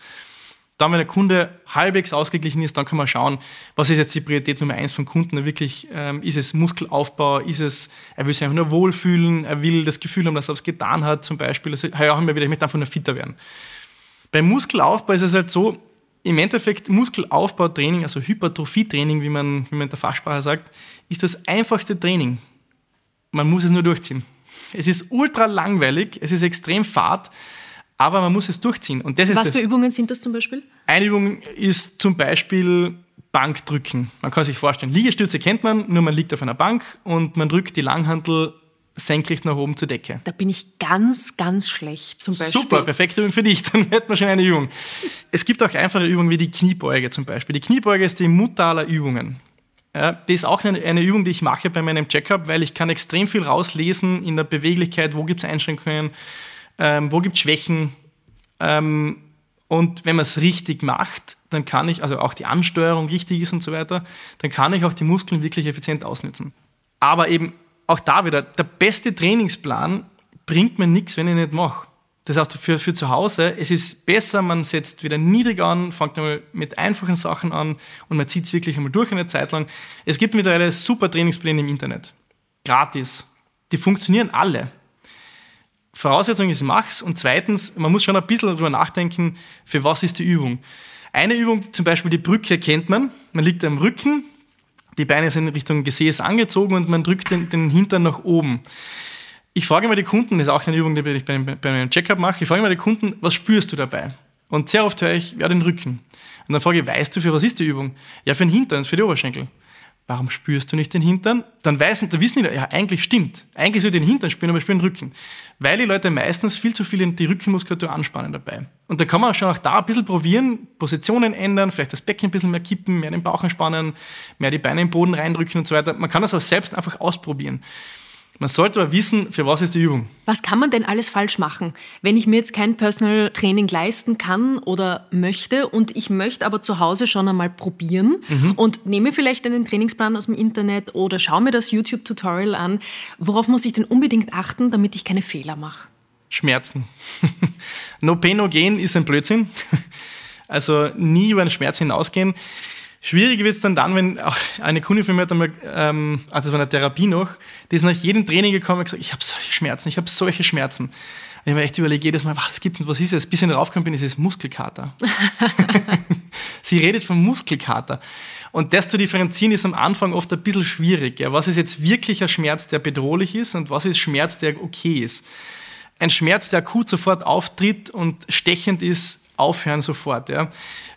[SPEAKER 3] Dann, wenn der Kunde halbwegs ausgeglichen ist, dann kann man schauen, was ist jetzt die Priorität Nummer eins vom Kunden. Wirklich, ähm, ist es Muskelaufbau, ist es, er will sich einfach nur wohlfühlen, er will das Gefühl haben, dass er es getan hat, zum Beispiel. Also, ja, auch immer wieder, ich möchte einfach nur fitter werden. Beim Muskelaufbau ist es halt so, im Endeffekt Muskelaufbautraining, also Hypertrophietraining, wie man, wie man in der Fachsprache sagt, ist das einfachste Training. Man muss es nur durchziehen. Es ist ultra langweilig, es ist extrem fad, aber man muss es durchziehen. Und das ist
[SPEAKER 2] Was
[SPEAKER 3] das.
[SPEAKER 2] für Übungen sind das zum Beispiel?
[SPEAKER 3] Eine Übung ist zum Beispiel Bankdrücken. Man kann sich vorstellen, Liegestütze kennt man, nur man liegt auf einer Bank und man drückt die Langhantel senkrecht nach oben zur Decke.
[SPEAKER 2] Da bin ich ganz, ganz schlecht zum Beispiel.
[SPEAKER 3] Super, perfekte Übung für dich, dann hätten wir schon eine Übung. Es gibt auch einfache Übungen wie die Kniebeuge zum Beispiel. Die Kniebeuge ist die Mutter aller Übungen. Ja, das ist auch eine, eine, Übung, die ich mache bei meinem Checkup, weil ich kann extrem viel rauslesen in der Beweglichkeit, wo gibt es Einschränkungen, ähm, wo gibt es Schwächen. Ähm, und wenn man es richtig macht, dann kann ich, also auch die Ansteuerung richtig ist und so weiter, dann kann ich auch die Muskeln wirklich effizient ausnutzen. Aber eben auch da wieder, der beste Trainingsplan bringt mir nichts, wenn ich nicht mache. Das ist auch für, für zu Hause. Es ist besser, man setzt wieder niedrig an, fängt einmal mit einfachen Sachen an und man zieht es wirklich einmal durch eine Zeit lang. Es gibt mittlerweile super Trainingspläne im Internet. Gratis. Die funktionieren alle. Voraussetzung ist, mach's. Und zweitens, man muss schon ein bisschen darüber nachdenken, für was ist die Übung. Eine Übung, zum Beispiel die Brücke, kennt man. Man liegt am Rücken, die Beine sind in Richtung Gesäß angezogen und man drückt den, den Hintern nach oben. Ich frage mal die Kunden, das ist auch so eine Übung, die ich bei, bei meinem Checkup mache, ich frage mal die Kunden, was spürst du dabei? Und sehr oft höre ich, ja, den Rücken. Und dann frage ich, weißt du, für was ist die Übung? Ja, für den Hintern, für die Oberschenkel. Warum spürst du nicht den Hintern? Dann, weiß, dann wissen die, ja, eigentlich stimmt. Eigentlich soll ich den Hintern spüren, aber ich spüre den Rücken. Weil die Leute meistens viel zu viel die Rückenmuskulatur anspannen dabei. Und da kann man schon auch da ein bisschen probieren, Positionen ändern, vielleicht das Becken ein bisschen mehr kippen, mehr den Bauch entspannen, mehr die Beine im Boden reindrücken und so weiter. Man kann das auch selbst einfach ausprobieren. Man sollte aber wissen, für was ist die Übung.
[SPEAKER 2] Was kann man denn alles falsch machen, wenn ich mir jetzt kein Personal Training leisten kann oder möchte und ich möchte aber zu Hause schon einmal probieren mhm. und nehme vielleicht einen Trainingsplan aus dem Internet oder schaue mir das YouTube-Tutorial an. Worauf muss ich denn unbedingt achten, damit ich keine Fehler mache?
[SPEAKER 3] Schmerzen. no pain, no gain ist ein Blödsinn. Also nie über den Schmerz hinausgehen. Schwierig wird es dann dann, wenn auch eine Kundin von mir hat einmal, ähm, also das war eine Therapie noch, die ist nach jedem Training gekommen und gesagt, ich habe solche Schmerzen, ich habe solche Schmerzen. Und ich habe mir echt überlegt, jedes Mal, was gibt denn, was ist es? Bis ich draufgekommen bin, ist es Muskelkater. Sie redet von Muskelkater. Und das zu differenzieren ist am Anfang oft ein bisschen schwierig. Ja. Was ist jetzt wirklich ein Schmerz, der bedrohlich ist und was ist Schmerz, der okay ist? Ein Schmerz, der akut sofort auftritt und stechend ist, aufhören sofort. Ja.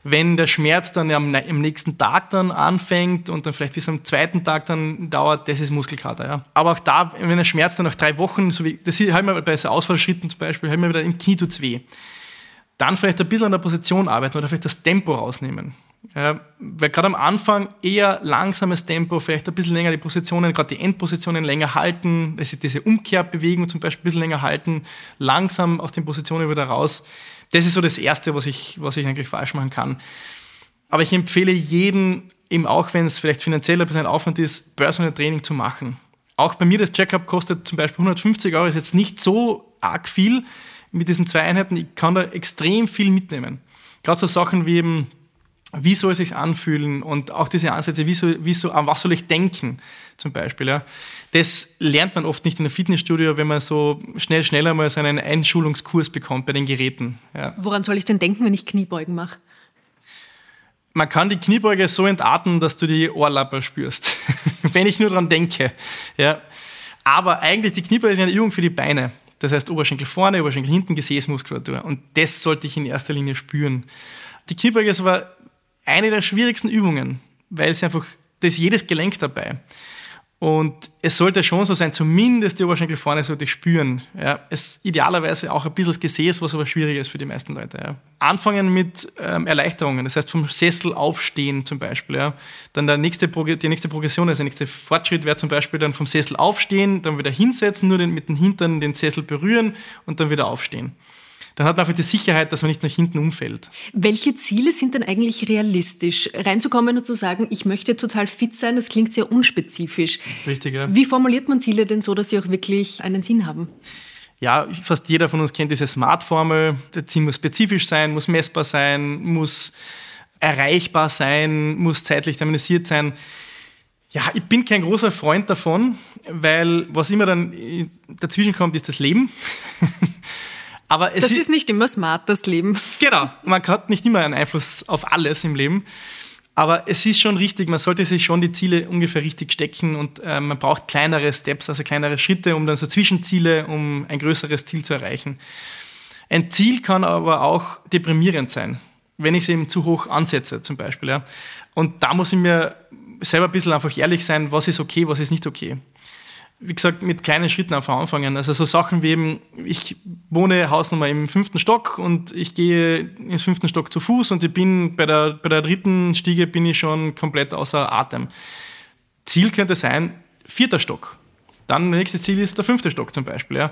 [SPEAKER 3] Wenn der Schmerz dann am, am, nächsten Tag dann anfängt und dann vielleicht bis am zweiten Tag dann dauert, das ist Muskelkater. Ja. Aber auch da, wenn der Schmerz dann nach drei Wochen, so wie, das haben wir bei so Ausfallschritten zum Beispiel, haben wir wieder im Knie tut's weh. Dann vielleicht ein bisschen an der Position arbeiten oder vielleicht das Tempo rausnehmen. Ja, weil gerade am Anfang eher langsames Tempo, vielleicht ein bisschen länger die Positionen, gerade die Endpositionen länger halten, also diese Umkehrbewegung zum Beispiel ein bisschen länger halten, langsam aus den Positionen wieder raus. Das ist so das Erste, was ich, was ich eigentlich falsch machen kann. Aber ich empfehle jedem, eben auch wenn es vielleicht finanziell ein bisschen Aufwand ist, Personal Training zu machen. Auch bei mir das Checkup kostet zum Beispiel 150 Euro, ist jetzt nicht so arg viel mit diesen zwei Einheiten. Ich kann da extrem viel mitnehmen. Gerade so Sachen wie eben wie soll es sich anfühlen und auch diese Ansätze, wie soll, wie soll, an was soll ich denken zum Beispiel. Ja. Das lernt man oft nicht in einem Fitnessstudio, wenn man so schnell, schneller mal so einen Einschulungskurs bekommt bei den Geräten. Ja.
[SPEAKER 2] Woran soll ich denn denken, wenn ich Kniebeugen mache?
[SPEAKER 3] Man kann die Kniebeuge so entarten, dass du die Ohrlappe spürst, wenn ich nur daran denke. Ja. Aber eigentlich, die Kniebeuge ist eine Übung für die Beine. Das heißt Oberschenkel vorne, Oberschenkel hinten, Gesäßmuskulatur. Und das sollte ich in erster Linie spüren. Die Kniebeuge ist aber eine der schwierigsten Übungen, weil es einfach, da ist jedes Gelenk dabei. Und es sollte schon so sein, zumindest die Oberschenkel vorne sollte ich spüren. Ja. Es idealerweise auch ein bisschen das Gesäß, was aber schwieriger ist für die meisten Leute. Ja. Anfangen mit ähm, Erleichterungen, das heißt vom Sessel aufstehen zum Beispiel. Ja. Dann der nächste, die nächste Progression, also der nächste Fortschritt wäre zum Beispiel dann vom Sessel aufstehen, dann wieder hinsetzen, nur den, mit den Hintern den Sessel berühren und dann wieder aufstehen. Dann hat man einfach die Sicherheit, dass man nicht nach hinten umfällt.
[SPEAKER 2] Welche Ziele sind denn eigentlich realistisch? Reinzukommen und zu sagen, ich möchte total fit sein, das klingt sehr unspezifisch.
[SPEAKER 3] Richtig, ja.
[SPEAKER 2] Wie formuliert man Ziele denn so, dass sie auch wirklich einen Sinn haben?
[SPEAKER 3] Ja, fast jeder von uns kennt diese Smart-Formel. Der Ziel muss spezifisch sein, muss messbar sein, muss erreichbar sein, muss zeitlich terminisiert sein. Ja, ich bin kein großer Freund davon, weil was immer dann dazwischen kommt, ist das Leben.
[SPEAKER 2] Aber das ist, ist nicht immer smart, das Leben.
[SPEAKER 3] Genau, man hat nicht immer einen Einfluss auf alles im Leben. Aber es ist schon richtig, man sollte sich schon die Ziele ungefähr richtig stecken und äh, man braucht kleinere Steps, also kleinere Schritte, um dann so Zwischenziele, um ein größeres Ziel zu erreichen. Ein Ziel kann aber auch deprimierend sein, wenn ich es eben zu hoch ansetze, zum Beispiel. Ja. Und da muss ich mir selber ein bisschen einfach ehrlich sein, was ist okay, was ist nicht okay wie gesagt, mit kleinen Schritten einfach anfangen. Also so Sachen wie eben, ich wohne Hausnummer im fünften Stock und ich gehe ins fünften Stock zu Fuß und ich bin bei der, bei der dritten Stiege bin ich schon komplett außer Atem. Ziel könnte sein, vierter Stock. Dann nächstes Ziel ist der fünfte Stock zum Beispiel. Ja.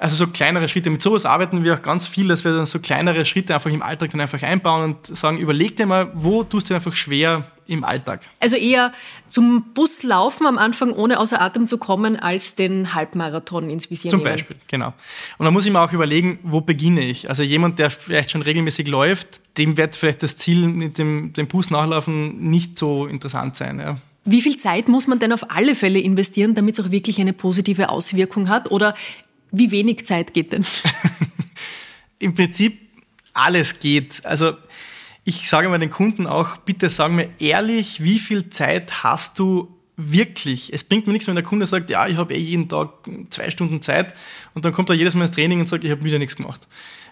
[SPEAKER 3] Also so kleinere Schritte. Mit sowas arbeiten wir auch ganz viel, dass wir dann so kleinere Schritte einfach im Alltag dann einfach einbauen und sagen, überleg dir mal, wo tust du einfach schwer im Alltag?
[SPEAKER 2] Also eher zum Bus laufen am Anfang, ohne außer Atem zu kommen, als den Halbmarathon ins Visier
[SPEAKER 3] Zum
[SPEAKER 2] nehmen.
[SPEAKER 3] Beispiel, genau. Und da muss ich mir auch überlegen, wo beginne ich? Also jemand, der vielleicht schon regelmäßig läuft, dem wird vielleicht das Ziel mit dem, dem Bus nachlaufen nicht so interessant sein. Ja.
[SPEAKER 2] Wie viel Zeit muss man denn auf alle Fälle investieren, damit es auch wirklich eine positive Auswirkung hat? Oder wie wenig Zeit geht denn?
[SPEAKER 3] Im Prinzip alles geht. Also ich sage mal den Kunden auch, bitte sag mir ehrlich, wie viel Zeit hast du wirklich? Es bringt mir nichts, wenn der Kunde sagt, ja, ich habe eh jeden Tag zwei Stunden Zeit und dann kommt er jedes Mal ins Training und sagt, ich habe wieder nichts gemacht.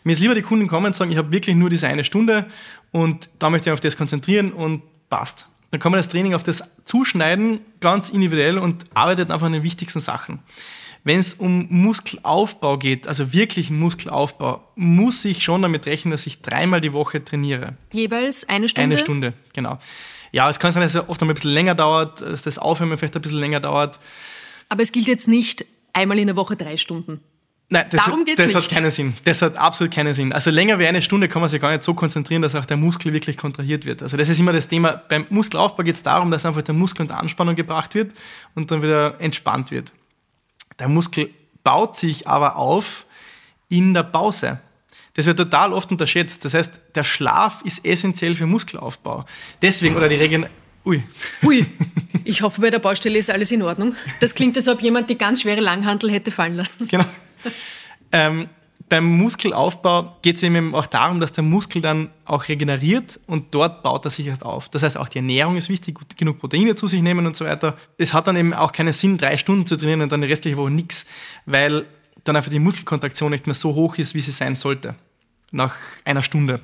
[SPEAKER 3] Mir ist lieber, die Kunden kommen und sagen, ich habe wirklich nur diese eine Stunde und da möchte ich auf das konzentrieren und passt. Dann kann man das Training auf das zuschneiden, ganz individuell und arbeitet einfach an den wichtigsten Sachen. Wenn es um Muskelaufbau geht, also wirklichen Muskelaufbau, muss ich schon damit rechnen, dass ich dreimal die Woche trainiere.
[SPEAKER 2] Jeweils eine Stunde?
[SPEAKER 3] Eine Stunde, genau. Ja, es kann sein, dass es oft ein bisschen länger dauert, dass das Aufwärmen vielleicht ein bisschen länger dauert.
[SPEAKER 2] Aber es gilt jetzt nicht einmal in der Woche drei Stunden.
[SPEAKER 3] Nein, das, Darum geht's das nicht. hat keinen Sinn. Das hat absolut keinen Sinn. Also länger wie eine Stunde kann man sich gar nicht so konzentrieren, dass auch der Muskel wirklich kontrahiert wird. Also das ist immer das Thema. Beim Muskelaufbau geht es darum, dass einfach der Muskel unter Anspannung gebracht wird und dann wieder entspannt wird. Der Muskel baut sich aber auf in der Pause. Das wird total oft unterschätzt. Das heißt, der Schlaf ist essentiell für Muskelaufbau. Deswegen, oder die Regeln. Ui.
[SPEAKER 2] Ui. Ich hoffe, bei der Baustelle ist alles in Ordnung. Das klingt, als ob jemand die ganz schwere Langhantel hätte fallen lassen.
[SPEAKER 3] Genau. Ähm, beim Muskelaufbau geht es eben auch darum, dass der Muskel dann auch regeneriert und dort baut er sich erst auf. Das heißt, auch die Ernährung ist wichtig, genug Proteine zu sich nehmen und so weiter. Es hat dann eben auch keinen Sinn, drei Stunden zu trainieren und dann die restliche Woche nichts, weil dann einfach die Muskelkontraktion nicht mehr so hoch ist, wie sie sein sollte, nach einer Stunde.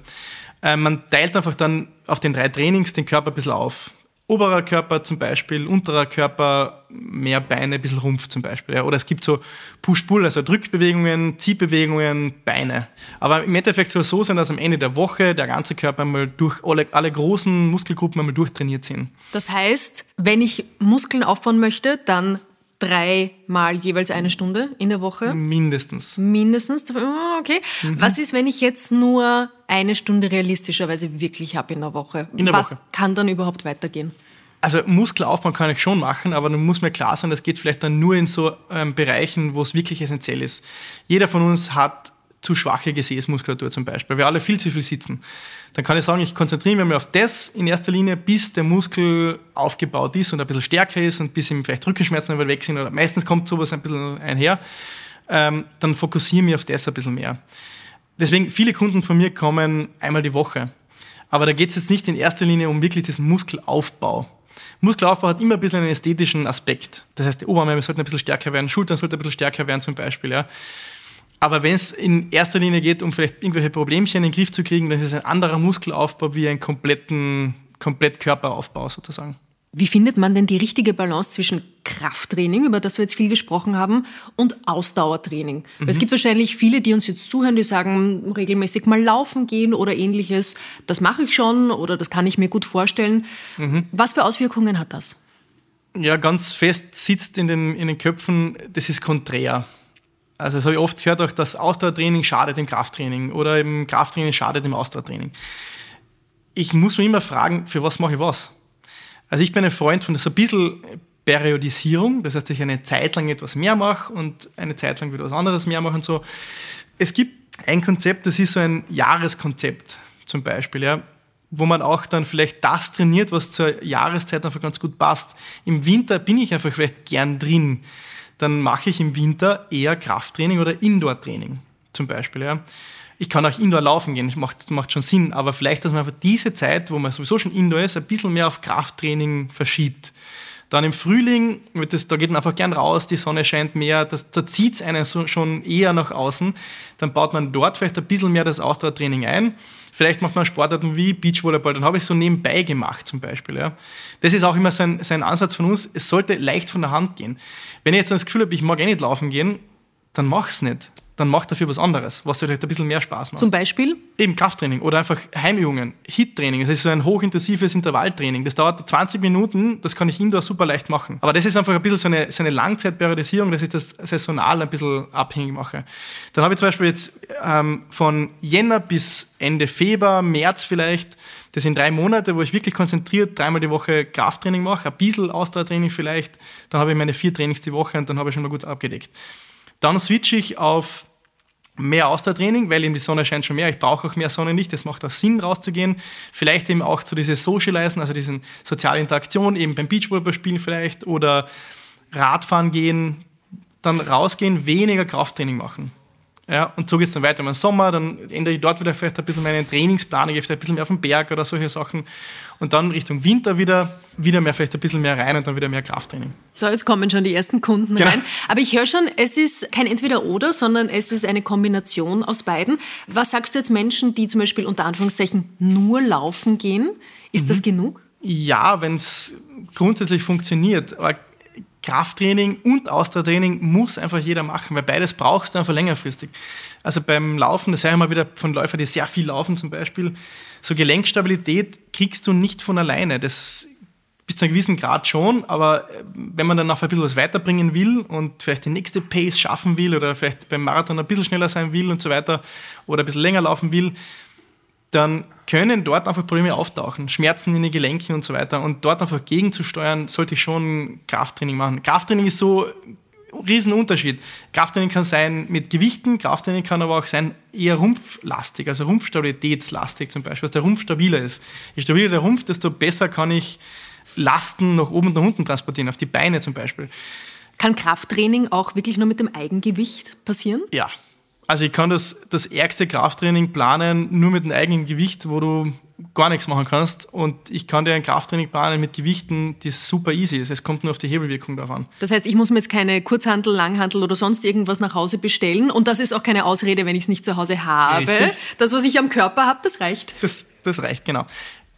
[SPEAKER 3] Äh, man teilt einfach dann auf den drei Trainings den Körper ein bisschen auf oberer Körper zum Beispiel, unterer Körper, mehr Beine, ein bisschen Rumpf zum Beispiel. Ja. Oder es gibt so Push-Pull, also Drückbewegungen, Ziehbewegungen, Beine. Aber im Endeffekt soll es so sein, dass am Ende der Woche der ganze Körper einmal durch alle, alle großen Muskelgruppen einmal durchtrainiert sind.
[SPEAKER 2] Das heißt, wenn ich Muskeln aufbauen möchte, dann dreimal jeweils eine Stunde in der Woche?
[SPEAKER 3] Mindestens.
[SPEAKER 2] Mindestens? Oh, okay. Mhm. Was ist, wenn ich jetzt nur eine Stunde realistischerweise wirklich habe in der Woche?
[SPEAKER 3] In der
[SPEAKER 2] Was
[SPEAKER 3] Woche.
[SPEAKER 2] kann dann überhaupt weitergehen?
[SPEAKER 3] Also Muskelaufbau kann ich schon machen, aber dann muss mir klar sein, das geht vielleicht dann nur in so ähm, Bereichen, wo es wirklich essentiell ist. Jeder von uns hat zu schwache Gesäßmuskulatur zum Beispiel, weil wir alle viel zu viel sitzen. Dann kann ich sagen, ich konzentriere mich auf das in erster Linie, bis der Muskel aufgebaut ist und ein bisschen stärker ist und bis ihm vielleicht Rückenschmerzen weg sind oder meistens kommt sowas ein bisschen einher. Ähm, dann fokussiere ich mich auf das ein bisschen mehr. Deswegen, viele Kunden von mir kommen einmal die Woche. Aber da geht es jetzt nicht in erster Linie um wirklich diesen Muskelaufbau. Muskelaufbau hat immer ein bisschen einen ästhetischen Aspekt. Das heißt, die Oberarme sollten ein bisschen stärker werden, Schultern sollten ein bisschen stärker werden zum Beispiel. Ja. Aber wenn es in erster Linie geht, um vielleicht irgendwelche Problemchen in den Griff zu kriegen, dann ist es ein anderer Muskelaufbau wie ein kompletten, komplett Körperaufbau sozusagen.
[SPEAKER 2] Wie findet man denn die richtige Balance zwischen Krafttraining, über das wir jetzt viel gesprochen haben, und Ausdauertraining? Mhm. Es gibt wahrscheinlich viele, die uns jetzt zuhören, die sagen, regelmäßig mal laufen gehen oder ähnliches. Das mache ich schon oder das kann ich mir gut vorstellen. Mhm. Was für Auswirkungen hat das?
[SPEAKER 3] Ja, ganz fest sitzt in den, in den Köpfen, das ist konträr Also das habe ich oft gehört, auch dass Ausdauertraining schadet dem Krafttraining oder im Krafttraining schadet dem Ausdauertraining. Ich muss mir immer fragen, für was mache ich was? Also ich bin ein Freund von so ein bisschen Periodisierung, das heißt, ich eine Zeit lang etwas mehr mache und eine Zeit lang wieder was anderes mehr mache und so. Es gibt ein Konzept, das ist so ein Jahreskonzept zum Beispiel, ja, wo man auch dann vielleicht das trainiert, was zur Jahreszeit einfach ganz gut passt. Im Winter bin ich einfach vielleicht gern drin. Dann mache ich im Winter eher Krafttraining oder Indoor-Training zum Beispiel. Ja. Ich kann auch Indoor laufen gehen, das macht, macht schon Sinn, aber vielleicht, dass man einfach diese Zeit, wo man sowieso schon Indoor ist, ein bisschen mehr auf Krafttraining verschiebt. Dann im Frühling, das, da geht man einfach gern raus, die Sonne scheint mehr, das, da zieht es einen so, schon eher nach außen. Dann baut man dort vielleicht ein bisschen mehr das Ausdauertraining ein. Vielleicht macht man Sportarten wie Beachvolleyball, dann habe ich so nebenbei gemacht zum Beispiel. Ja. Das ist auch immer sein, sein Ansatz von uns, es sollte leicht von der Hand gehen. Wenn ich jetzt das Gefühl habe, ich mag eh nicht laufen gehen, dann mach es nicht dann macht dafür was anderes, was dir vielleicht ein bisschen mehr Spaß macht.
[SPEAKER 2] Zum Beispiel?
[SPEAKER 3] Eben Krafttraining oder einfach Heimübungen, Hit-Training. Das ist so ein hochintensives Intervalltraining. Das dauert 20 Minuten, das kann ich indoor super leicht machen. Aber das ist einfach ein bisschen so eine, so eine Langzeitperiodisierung, dass ich das saisonal ein bisschen abhängig mache. Dann habe ich zum Beispiel jetzt ähm, von Jänner bis Ende Februar, März vielleicht, das sind drei Monate, wo ich wirklich konzentriert dreimal die Woche Krafttraining mache, ein bisschen Ausdauertraining vielleicht. Dann habe ich meine vier Trainings die Woche und dann habe ich schon mal gut abgedeckt. Dann switche ich auf mehr Ausdauertraining, weil eben die Sonne scheint schon mehr. Ich brauche auch mehr Sonne nicht. Es macht auch Sinn, rauszugehen. Vielleicht eben auch zu dieses Socializen, also diese soziale Interaktion, eben beim Beachvolleyball spielen vielleicht oder Radfahren gehen, dann rausgehen, weniger Krafttraining machen. Ja, und so geht es dann weiter. Im Sommer, dann ändere ich dort wieder vielleicht ein bisschen meinen Trainingsplan, ich gehe vielleicht ein bisschen mehr auf den Berg oder solche Sachen. Und dann Richtung Winter wieder, wieder mehr, vielleicht ein bisschen mehr rein und dann wieder mehr Krafttraining.
[SPEAKER 2] So, jetzt kommen schon die ersten Kunden genau. rein. Aber ich höre schon, es ist kein Entweder-Oder, sondern es ist eine Kombination aus beiden. Was sagst du jetzt Menschen, die zum Beispiel unter Anführungszeichen nur laufen gehen? Ist mhm. das genug?
[SPEAKER 3] Ja, wenn es grundsätzlich funktioniert. Krafttraining und Ausdauertraining muss einfach jeder machen, weil beides brauchst du einfach längerfristig. Also beim Laufen, das höre ich mal wieder von Läufern, die sehr viel laufen zum Beispiel, so Gelenkstabilität kriegst du nicht von alleine. Das bis zu einem gewissen Grad schon, aber äh, wenn man dann noch ein bisschen was weiterbringen will und vielleicht die nächste Pace schaffen will oder vielleicht beim Marathon ein bisschen schneller sein will und so weiter oder ein bisschen länger laufen will, dann können dort einfach Probleme auftauchen, Schmerzen in den Gelenken und so weiter. Und dort einfach gegenzusteuern, sollte ich schon Krafttraining machen. Krafttraining ist so ein Riesenunterschied. Krafttraining kann sein mit Gewichten, Krafttraining kann aber auch sein eher rumpflastig, also rumpfstabilitätslastig zum Beispiel, dass der Rumpf stabiler ist. Je stabiler der Rumpf, desto besser kann ich Lasten nach oben und nach unten transportieren, auf die Beine zum Beispiel.
[SPEAKER 2] Kann Krafttraining auch wirklich nur mit dem Eigengewicht passieren?
[SPEAKER 3] Ja, also ich kann das, das ärgste Krafttraining planen nur mit dem eigenen Gewicht, wo du gar nichts machen kannst. Und ich kann dir ein Krafttraining planen mit Gewichten, die super easy ist. Es kommt nur auf die Hebelwirkung davon.
[SPEAKER 2] Das heißt, ich muss mir jetzt keine Kurzhandel, Langhandel oder sonst irgendwas nach Hause bestellen. Und das ist auch keine Ausrede, wenn ich es nicht zu Hause habe. Richtig. Das, was ich am Körper habe, das reicht.
[SPEAKER 3] Das, das reicht, genau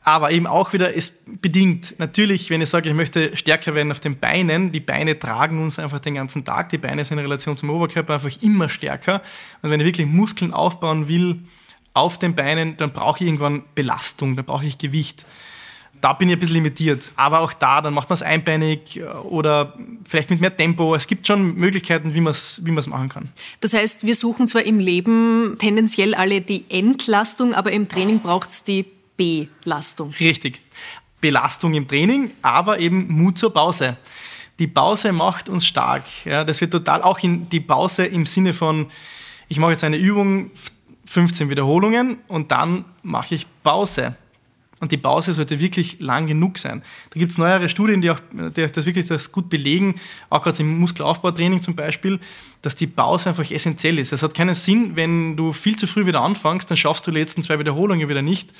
[SPEAKER 3] aber eben auch wieder ist bedingt. Natürlich, wenn ich sage, ich möchte stärker werden auf den Beinen, die Beine tragen uns einfach den ganzen Tag. Die Beine sind in Relation zum Oberkörper einfach immer stärker. Und wenn ich wirklich Muskeln aufbauen will auf den Beinen, dann brauche ich irgendwann Belastung, dann brauche ich Gewicht. Da bin ich ein bisschen limitiert. Aber auch da, dann macht man es einbeinig oder vielleicht mit mehr Tempo. Es gibt schon Möglichkeiten, wie man es wie machen kann.
[SPEAKER 2] Das heißt, wir suchen zwar im Leben tendenziell alle die Entlastung, aber im Training braucht es die Belastung.
[SPEAKER 3] Richtig. Belastung im Training, aber eben Mut zur Pause. Die Pause macht uns stark. Ja, das wird total auch in die Pause im Sinne von, ich mache jetzt eine Übung, 15 Wiederholungen und dann mache ich Pause. Und die Pause sollte wirklich lang genug sein. Da gibt es neuere Studien, die auch die das wirklich das gut belegen, auch gerade im Muskelaufbautraining zum Beispiel, dass die Pause einfach essentiell ist. Es hat keinen Sinn, wenn du viel zu früh wieder anfängst, dann schaffst du die letzten zwei Wiederholungen wieder nicht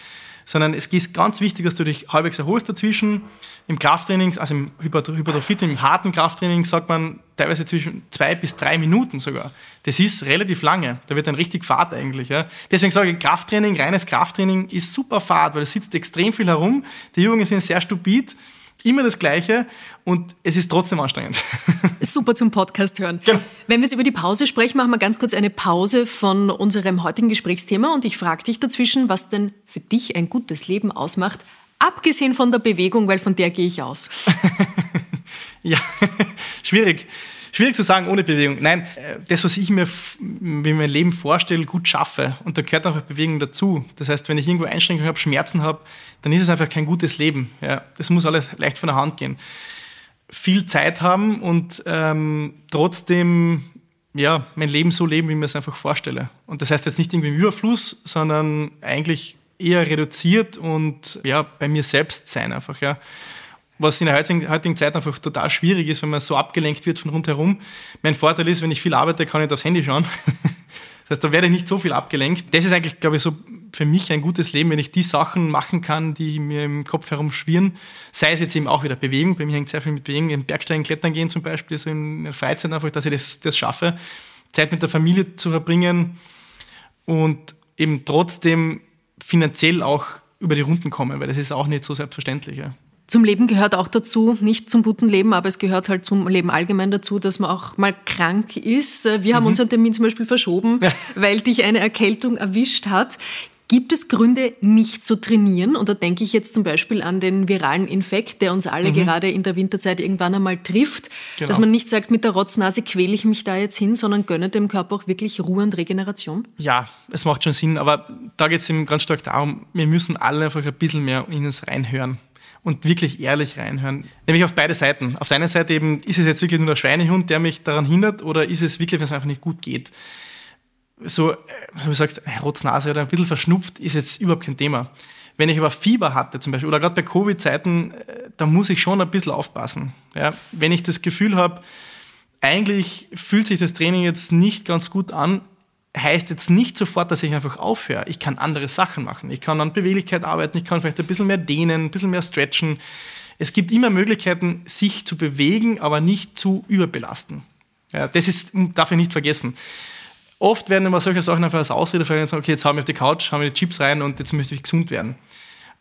[SPEAKER 3] sondern es ist ganz wichtig, dass du dich halbwegs erholst dazwischen. Im Krafttraining, also im Hypertrophie, im harten Krafttraining sagt man teilweise zwischen zwei bis drei Minuten sogar. Das ist relativ lange. Da wird dann richtig Fahrt eigentlich. Ja. Deswegen sage ich, Krafttraining, reines Krafttraining ist super Fahrt, weil es sitzt extrem viel herum. Die Übungen sind sehr stupid immer das Gleiche und es ist trotzdem anstrengend.
[SPEAKER 2] Super zum Podcast hören. Genau. Wenn wir jetzt über die Pause sprechen, machen wir ganz kurz eine Pause von unserem heutigen Gesprächsthema und ich frage dich dazwischen, was denn für dich ein gutes Leben ausmacht, abgesehen von der Bewegung, weil von der gehe ich aus.
[SPEAKER 3] ja, schwierig. schwierig zu sagen ohne Bewegung. Nein, äh, das, was ich mir, wie mein Leben vorstelle, gut schaffe. Und da gehört auch Bewegung dazu. Das heißt, wenn ich irgendwo Einschränkungen habe, Schmerzen habe, dann ist es einfach kein gutes Leben. Ja, das muss alles leicht von der Hand gehen. Viel Zeit haben und ähm, trotzdem ja, mein Leben so leben, wie ich mir es einfach vorstelle. Und das heißt jetzt nicht irgendwie im Überfluss, sondern eigentlich eher reduziert und ja, bei mir selbst sein einfach, ja. Was in der heutigen, heutigen Zeit einfach total schwierig ist, wenn man so abgelenkt wird von rundherum. Mein Vorteil ist, wenn ich viel arbeite, kann ich aufs Handy schauen. Das heißt, da werde ich nicht so viel abgelenkt. Das ist eigentlich, glaube ich, so für mich ein gutes Leben, wenn ich die Sachen machen kann, die mir im Kopf herumschwirren. Sei es jetzt eben auch wieder Bewegung. Bei mir hängt sehr viel mit Bewegung. Im Bergsteigen, Klettern gehen zum Beispiel, so in der Freizeit einfach, dass ich das, das schaffe. Zeit mit der Familie zu verbringen und eben trotzdem finanziell auch über die Runden kommen, weil das ist auch nicht so selbstverständlich. Ja.
[SPEAKER 2] Zum Leben gehört auch dazu, nicht zum guten Leben, aber es gehört halt zum Leben allgemein dazu, dass man auch mal krank ist. Wir haben mhm. unseren Termin zum Beispiel verschoben, ja. weil dich eine Erkältung erwischt hat. Gibt es Gründe, nicht zu trainieren? Und da denke ich jetzt zum Beispiel an den viralen Infekt, der uns alle mhm. gerade in der Winterzeit irgendwann einmal trifft. Genau. Dass man nicht sagt, mit der Rotznase quäle ich mich da jetzt hin, sondern gönne dem Körper auch wirklich Ruhe und Regeneration?
[SPEAKER 3] Ja, es macht schon Sinn. Aber da geht es eben ganz stark darum, wir müssen alle einfach ein bisschen mehr in uns reinhören und wirklich ehrlich reinhören. Nämlich auf beide Seiten. Auf der einen Seite eben, ist es jetzt wirklich nur der Schweinehund, der mich daran hindert, oder ist es wirklich, wenn es einfach nicht gut geht? So, äh, wie du sagst, Rotznase oder ein bisschen verschnupft, ist jetzt überhaupt kein Thema. Wenn ich aber Fieber hatte zum Beispiel, oder gerade bei Covid-Zeiten, äh, da muss ich schon ein bisschen aufpassen. Ja? Wenn ich das Gefühl habe, eigentlich fühlt sich das Training jetzt nicht ganz gut an, heißt jetzt nicht sofort, dass ich einfach aufhöre. Ich kann andere Sachen machen. Ich kann an Beweglichkeit arbeiten, ich kann vielleicht ein bisschen mehr dehnen, ein bisschen mehr stretchen. Es gibt immer Möglichkeiten, sich zu bewegen, aber nicht zu überbelasten. Ja, das ist, darf ich nicht vergessen. Oft werden immer solche Sachen einfach als Ausrede verwendet, okay, jetzt haben wir auf die Couch, haben wir die Chips rein und jetzt möchte ich gesund werden.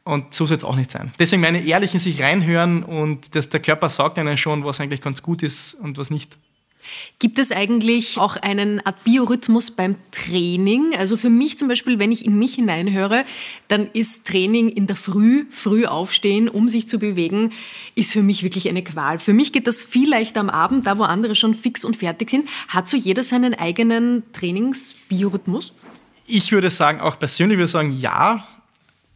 [SPEAKER 3] Und so soll es auch nicht sein. Deswegen meine ehrlichen sich reinhören und das, der Körper sagt einem schon, was eigentlich ganz gut ist und was nicht.
[SPEAKER 2] Gibt es eigentlich auch einen Art Biorhythmus beim Training? Also für mich zum Beispiel, wenn ich in mich hineinhöre, dann ist Training in der Früh, früh aufstehen, um sich zu bewegen, ist für mich wirklich eine Qual. Für mich geht das viel leichter am Abend, da wo andere schon fix und fertig sind. Hat so jeder seinen eigenen Trainingsbiorhythmus?
[SPEAKER 3] Ich würde sagen, auch persönlich würde ich sagen, ja.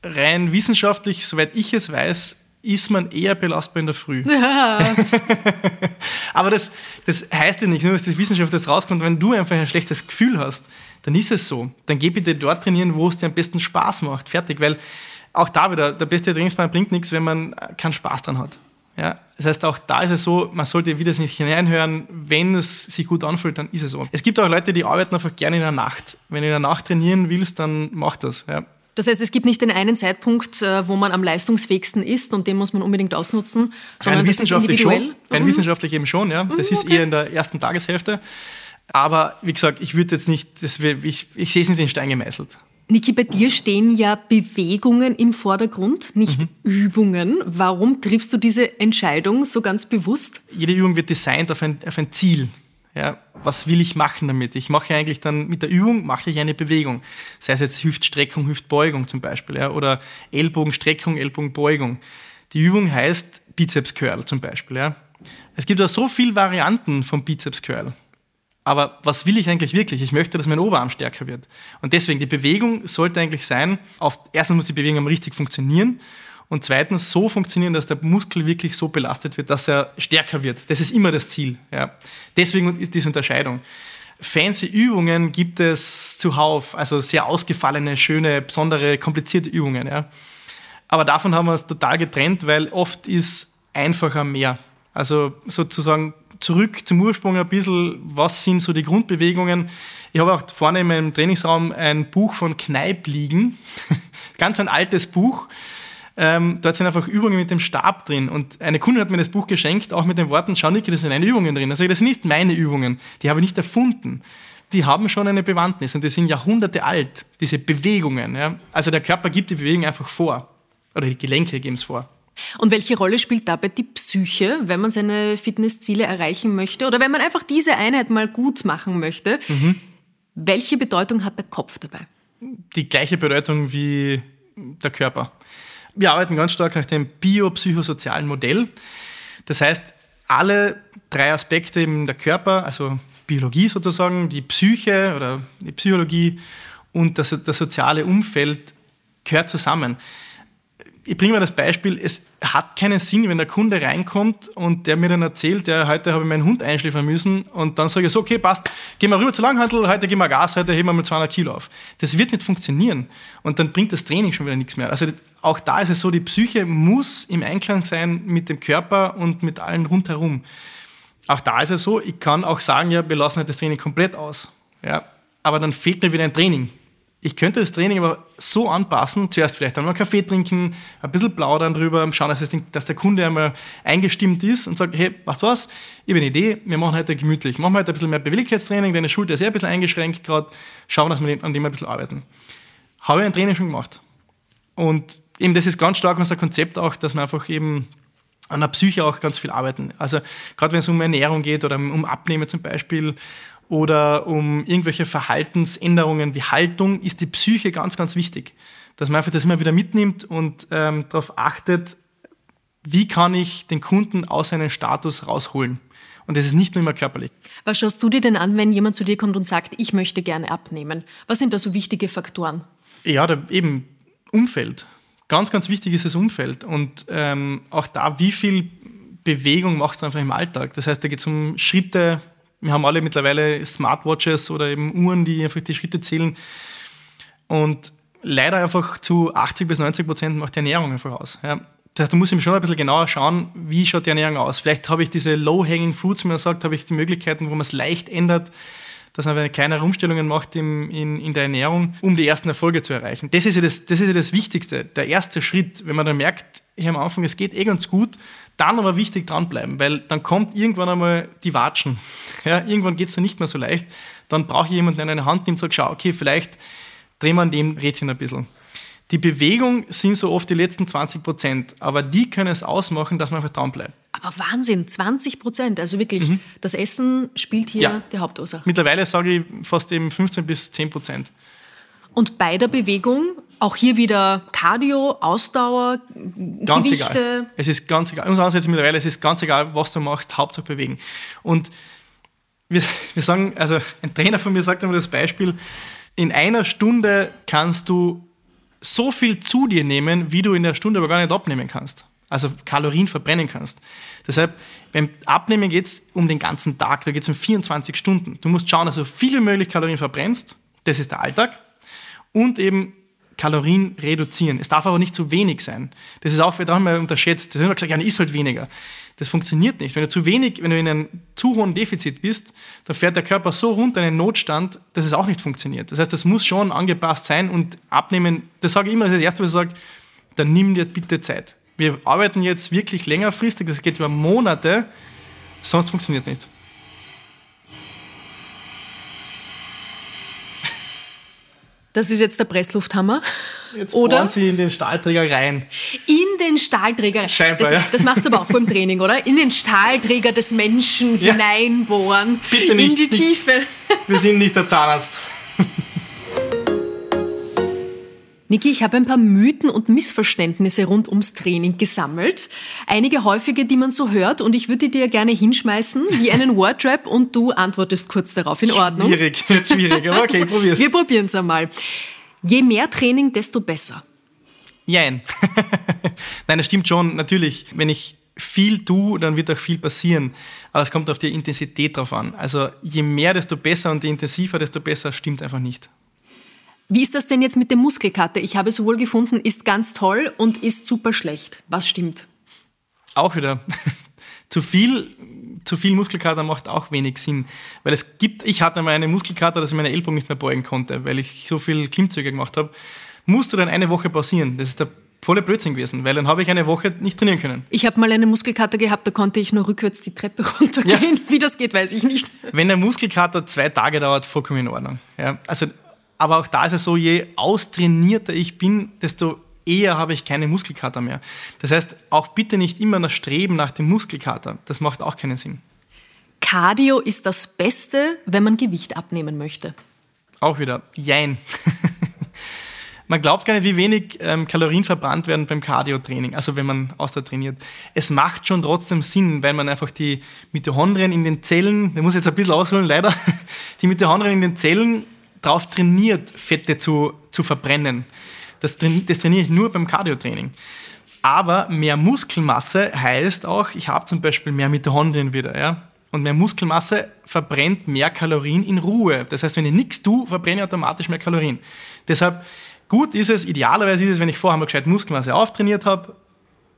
[SPEAKER 3] Rein wissenschaftlich, soweit ich es weiß, ist man eher belastbar in der Früh. Ja. Aber das, das heißt ja nicht, nur dass die Wissenschaft jetzt rauskommt, wenn du einfach ein schlechtes Gefühl hast, dann ist es so. Dann geh bitte dort trainieren, wo es dir am besten Spaß macht. Fertig. Weil auch da wieder, der beste Trainingsplan bringt nichts, wenn man keinen Spaß dran hat. Ja, das heißt, auch da ist es so, man sollte wieder nicht hineinhören, wenn es sich gut anfühlt, dann ist es so. Es gibt auch Leute, die arbeiten einfach gerne in der Nacht. Wenn du in der Nacht trainieren willst, dann mach das. Ja.
[SPEAKER 2] Das heißt, es gibt nicht den einen Zeitpunkt, äh, wo man am leistungsfähigsten ist und den muss man unbedingt ausnutzen, sondern das ist individuell.
[SPEAKER 3] Schon. Rein mhm. wissenschaftlich eben schon, ja. Das mhm, ist eher in der ersten Tageshälfte. Aber wie gesagt, ich würde jetzt nicht, das, ich, ich sehe es nicht in Stein gemeißelt.
[SPEAKER 2] Niki, bei dir stehen ja Bewegungen im Vordergrund, nicht mhm. Übungen. Warum triffst du diese Entscheidung so ganz bewusst?
[SPEAKER 3] Jede Übung wird designt auf ein, auf ein Ziel. Ja, was will ich machen damit? Ich mache eigentlich dann mit der Übung mache ich eine Bewegung. Sei es jetzt Hüftstreckung, Hüftbeugung zum Beispiel, ja, oder Ellbogenstreckung, Ellbogenbeugung. Die Übung heißt Bizeps Curl zum Beispiel. Ja. Es gibt ja so viele Varianten vom Bizeps Curl. Aber was will ich eigentlich wirklich? Ich möchte, dass mein Oberarm stärker wird. Und deswegen, die Bewegung sollte eigentlich sein, auf, erstens muss die Bewegung richtig funktionieren und zweitens so funktionieren, dass der Muskel wirklich so belastet wird, dass er stärker wird. Das ist immer das Ziel. Ja. Deswegen ist diese Unterscheidung. Fancy Übungen gibt es zuhauf, also sehr ausgefallene, schöne, besondere, komplizierte Übungen. Ja. Aber davon haben wir es total getrennt, weil oft ist einfacher mehr. Also sozusagen zurück zum Ursprung ein bisschen, was sind so die Grundbewegungen. Ich habe auch vorne in meinem Trainingsraum ein Buch von Kneipp liegen, ganz ein altes Buch ähm, dort sind einfach Übungen mit dem Stab drin. Und eine Kundin hat mir das Buch geschenkt, auch mit den Worten, schau Niki, da sind eine Übungen drin. Also das sind nicht meine Übungen, die habe ich nicht erfunden. Die haben schon eine Bewandtnis und die sind Jahrhunderte alt, diese Bewegungen. Ja? Also der Körper gibt die Bewegung einfach vor. Oder die Gelenke geben es vor.
[SPEAKER 2] Und welche Rolle spielt dabei die Psyche, wenn man seine Fitnessziele erreichen möchte oder wenn man einfach diese Einheit mal gut machen möchte? Mhm. Welche Bedeutung hat der Kopf dabei?
[SPEAKER 3] Die gleiche Bedeutung wie der Körper wir arbeiten ganz stark nach dem biopsychosozialen Modell. Das heißt, alle drei Aspekte im der Körper, also Biologie sozusagen, die Psyche oder die Psychologie und das, das soziale Umfeld gehört zusammen ich bringe mal das Beispiel, es hat keinen Sinn, wenn der Kunde reinkommt und der mir dann erzählt, ja, heute habe ich meinen Hund einschläfern müssen und dann sage ich so, okay, passt, gehen wir rüber zur Langhandel, heute gehen wir Gas, heute heben wir mal 200 Kilo auf. Das wird nicht funktionieren und dann bringt das Training schon wieder nichts mehr. Also auch da ist es so, die Psyche muss im Einklang sein mit dem Körper und mit allen rundherum. Auch da ist es so, ich kann auch sagen, ja, wir lassen halt das Training komplett aus. Ja, aber dann fehlt mir wieder ein Training. Ich könnte das Training aber so anpassen, zuerst vielleicht einmal Kaffee trinken, ein bisschen plaudern drüber, schauen, dass, das, dass der Kunde einmal eingestimmt ist und sagt, hey, was was, ich habe eine Idee, wir machen heute gemütlich, machen heute ein bisschen mehr Beweglichkeitstraining, deine Schulter ist eher ein bisschen eingeschränkt gerade, schauen, dass wir an dem ein bisschen arbeiten. Habe ich ein Training schon gemacht. Und eben das ist ganz stark unser Konzept auch, dass wir einfach eben an der Psyche auch ganz viel arbeiten. Also gerade wenn es um Ernährung geht oder um Abnehmen zum Beispiel oder um irgendwelche Verhaltensänderungen wie Haltung, ist die Psyche ganz, ganz wichtig. Dass man einfach das immer wieder mitnimmt und ähm, darauf achtet, wie kann ich den Kunden aus seinem Status rausholen. Und das ist nicht nur immer körperlich.
[SPEAKER 2] Was schaust du dir denn an, wenn jemand zu dir kommt und sagt, ich möchte gerne abnehmen? Was sind da so wichtige Faktoren?
[SPEAKER 3] Ja, da eben Umfeld. Ganz, ganz wichtig ist das Umfeld. Und ähm, auch da, wie viel Bewegung macht es einfach im Alltag. Das heißt, da geht es um Schritte, wir haben alle mittlerweile Smartwatches oder eben Uhren, die einfach die Schritte zählen. Und leider einfach zu 80 bis 90 Prozent macht die Ernährung einfach aus. Ja. Das heißt, da muss ich schon ein bisschen genauer schauen, wie schaut die Ernährung aus. Vielleicht habe ich diese Low-Hanging Fruits, wie man sagt, habe ich die Möglichkeiten, wo man es leicht ändert, dass man eine kleinere Umstellungen macht im, in, in der Ernährung, um die ersten Erfolge zu erreichen. Das ist, ja das, das ist ja das Wichtigste, der erste Schritt. Wenn man dann merkt, hier am Anfang, es geht eh ganz gut, dann aber wichtig dranbleiben, weil dann kommt irgendwann einmal die Watschen. Ja, irgendwann geht es dann nicht mehr so leicht. Dann brauche ich jemanden, der eine Hand nimmt und sagt, schau, okay, vielleicht drehen wir an dem Rädchen ein bisschen. Die Bewegung sind so oft die letzten 20 Prozent, aber die können es ausmachen, dass man einfach bleibt.
[SPEAKER 2] Aber Wahnsinn, 20 Prozent, also wirklich, mhm. das Essen spielt hier ja. die Hauptursache.
[SPEAKER 3] Mittlerweile sage ich fast eben 15 bis 10 Prozent.
[SPEAKER 2] Und bei der Bewegung auch hier wieder Cardio, Ausdauer,
[SPEAKER 3] ganz Gewichte. egal. Es ist ganz egal. Uns ansetzen mittlerweile, es ist ganz egal, was du machst, Hauptsache bewegen. Und wir, wir sagen, also ein Trainer von mir sagt immer das Beispiel, in einer Stunde kannst du so viel zu dir nehmen, wie du in der Stunde aber gar nicht abnehmen kannst. Also Kalorien verbrennen kannst. Deshalb, beim Abnehmen geht es um den ganzen Tag, da geht es um 24 Stunden. Du musst schauen, dass du viel wie möglich Kalorien verbrennst, das ist der Alltag, und eben Kalorien reduzieren. Es darf aber nicht zu wenig sein. Das ist auch, wird auch mal unterschätzt. Da haben wir gesagt, ja, ist halt weniger. Das funktioniert nicht. Wenn du zu wenig, wenn du in einem zu hohen Defizit bist, dann fährt der Körper so runter in einen Notstand, dass es auch nicht funktioniert. Das heißt, das muss schon angepasst sein und abnehmen. Das sage ich immer, das, das Erste, was ich sage, dann nimm dir bitte Zeit. Wir arbeiten jetzt wirklich längerfristig, das geht über Monate, sonst funktioniert nicht.
[SPEAKER 2] Das ist jetzt der Presslufthammer.
[SPEAKER 3] Jetzt oder? bohren Sie in den Stahlträger rein.
[SPEAKER 2] In den Stahlträger.
[SPEAKER 3] Scheinbar,
[SPEAKER 2] das,
[SPEAKER 3] ja.
[SPEAKER 2] das machst du aber auch beim Training, oder? In den Stahlträger des Menschen ja. hineinbohren.
[SPEAKER 3] Bitte nicht.
[SPEAKER 2] In die Tiefe.
[SPEAKER 3] Wir sind nicht der Zahnarzt.
[SPEAKER 2] Niki, ich habe ein paar Mythen und Missverständnisse rund ums Training gesammelt. Einige häufige, die man so hört und ich würde dir gerne hinschmeißen wie einen Wordrap und du antwortest kurz darauf. In Ordnung?
[SPEAKER 3] Schwierig, schwierig, aber okay, probier's.
[SPEAKER 2] Wir probieren es einmal. Je mehr Training, desto besser.
[SPEAKER 3] Jein. Nein, das stimmt schon. Natürlich, wenn ich viel tue, dann wird auch viel passieren. Aber es kommt auf die Intensität drauf an. Also je mehr, desto besser und je intensiver, desto besser stimmt einfach nicht.
[SPEAKER 2] Wie ist das denn jetzt mit dem Muskelkater? Ich habe sowohl gefunden, ist ganz toll und ist super schlecht. Was stimmt?
[SPEAKER 3] Auch wieder. zu viel, zu viel Muskelkater macht auch wenig Sinn. Weil es gibt, ich hatte mal eine Muskelkater, dass ich meine Ellbogen nicht mehr beugen konnte, weil ich so viel Klimmzüge gemacht habe. Musste dann eine Woche pausieren. Das ist der volle Blödsinn gewesen, weil dann habe ich eine Woche nicht trainieren können.
[SPEAKER 2] Ich habe mal eine Muskelkater gehabt, da konnte ich nur rückwärts die Treppe runtergehen. Ja. Wie das geht, weiß ich nicht.
[SPEAKER 3] Wenn der Muskelkater zwei Tage dauert, vollkommen in Ordnung. Ja, also aber auch da ist es so, je austrainierter ich bin, desto eher habe ich keine Muskelkater mehr. Das heißt, auch bitte nicht immer das Streben nach dem Muskelkater. Das macht auch keinen Sinn.
[SPEAKER 2] Cardio ist das Beste, wenn man Gewicht abnehmen möchte.
[SPEAKER 3] Auch wieder, jein. Man glaubt gar nicht, wie wenig ähm, Kalorien verbrannt werden beim Cardio-Training, also wenn man Ausdauer trainiert. Es macht schon trotzdem Sinn, weil man einfach die Mitochondrien in den Zellen, ich muss jetzt ein bisschen ausholen, leider, die Mitochondrien in den Zellen darauf trainiert, Fette zu, zu verbrennen. Das, das trainiere ich nur beim Cardio-Training. Aber mehr Muskelmasse heißt auch, ich habe zum Beispiel mehr Mitochondrien wieder. Ja? Und mehr Muskelmasse verbrennt mehr Kalorien in Ruhe. Das heißt, wenn ich nichts tue, verbrenne ich automatisch mehr Kalorien. Deshalb gut ist es, idealerweise ist es, wenn ich vorher mal gescheit Muskelmasse auftrainiert habe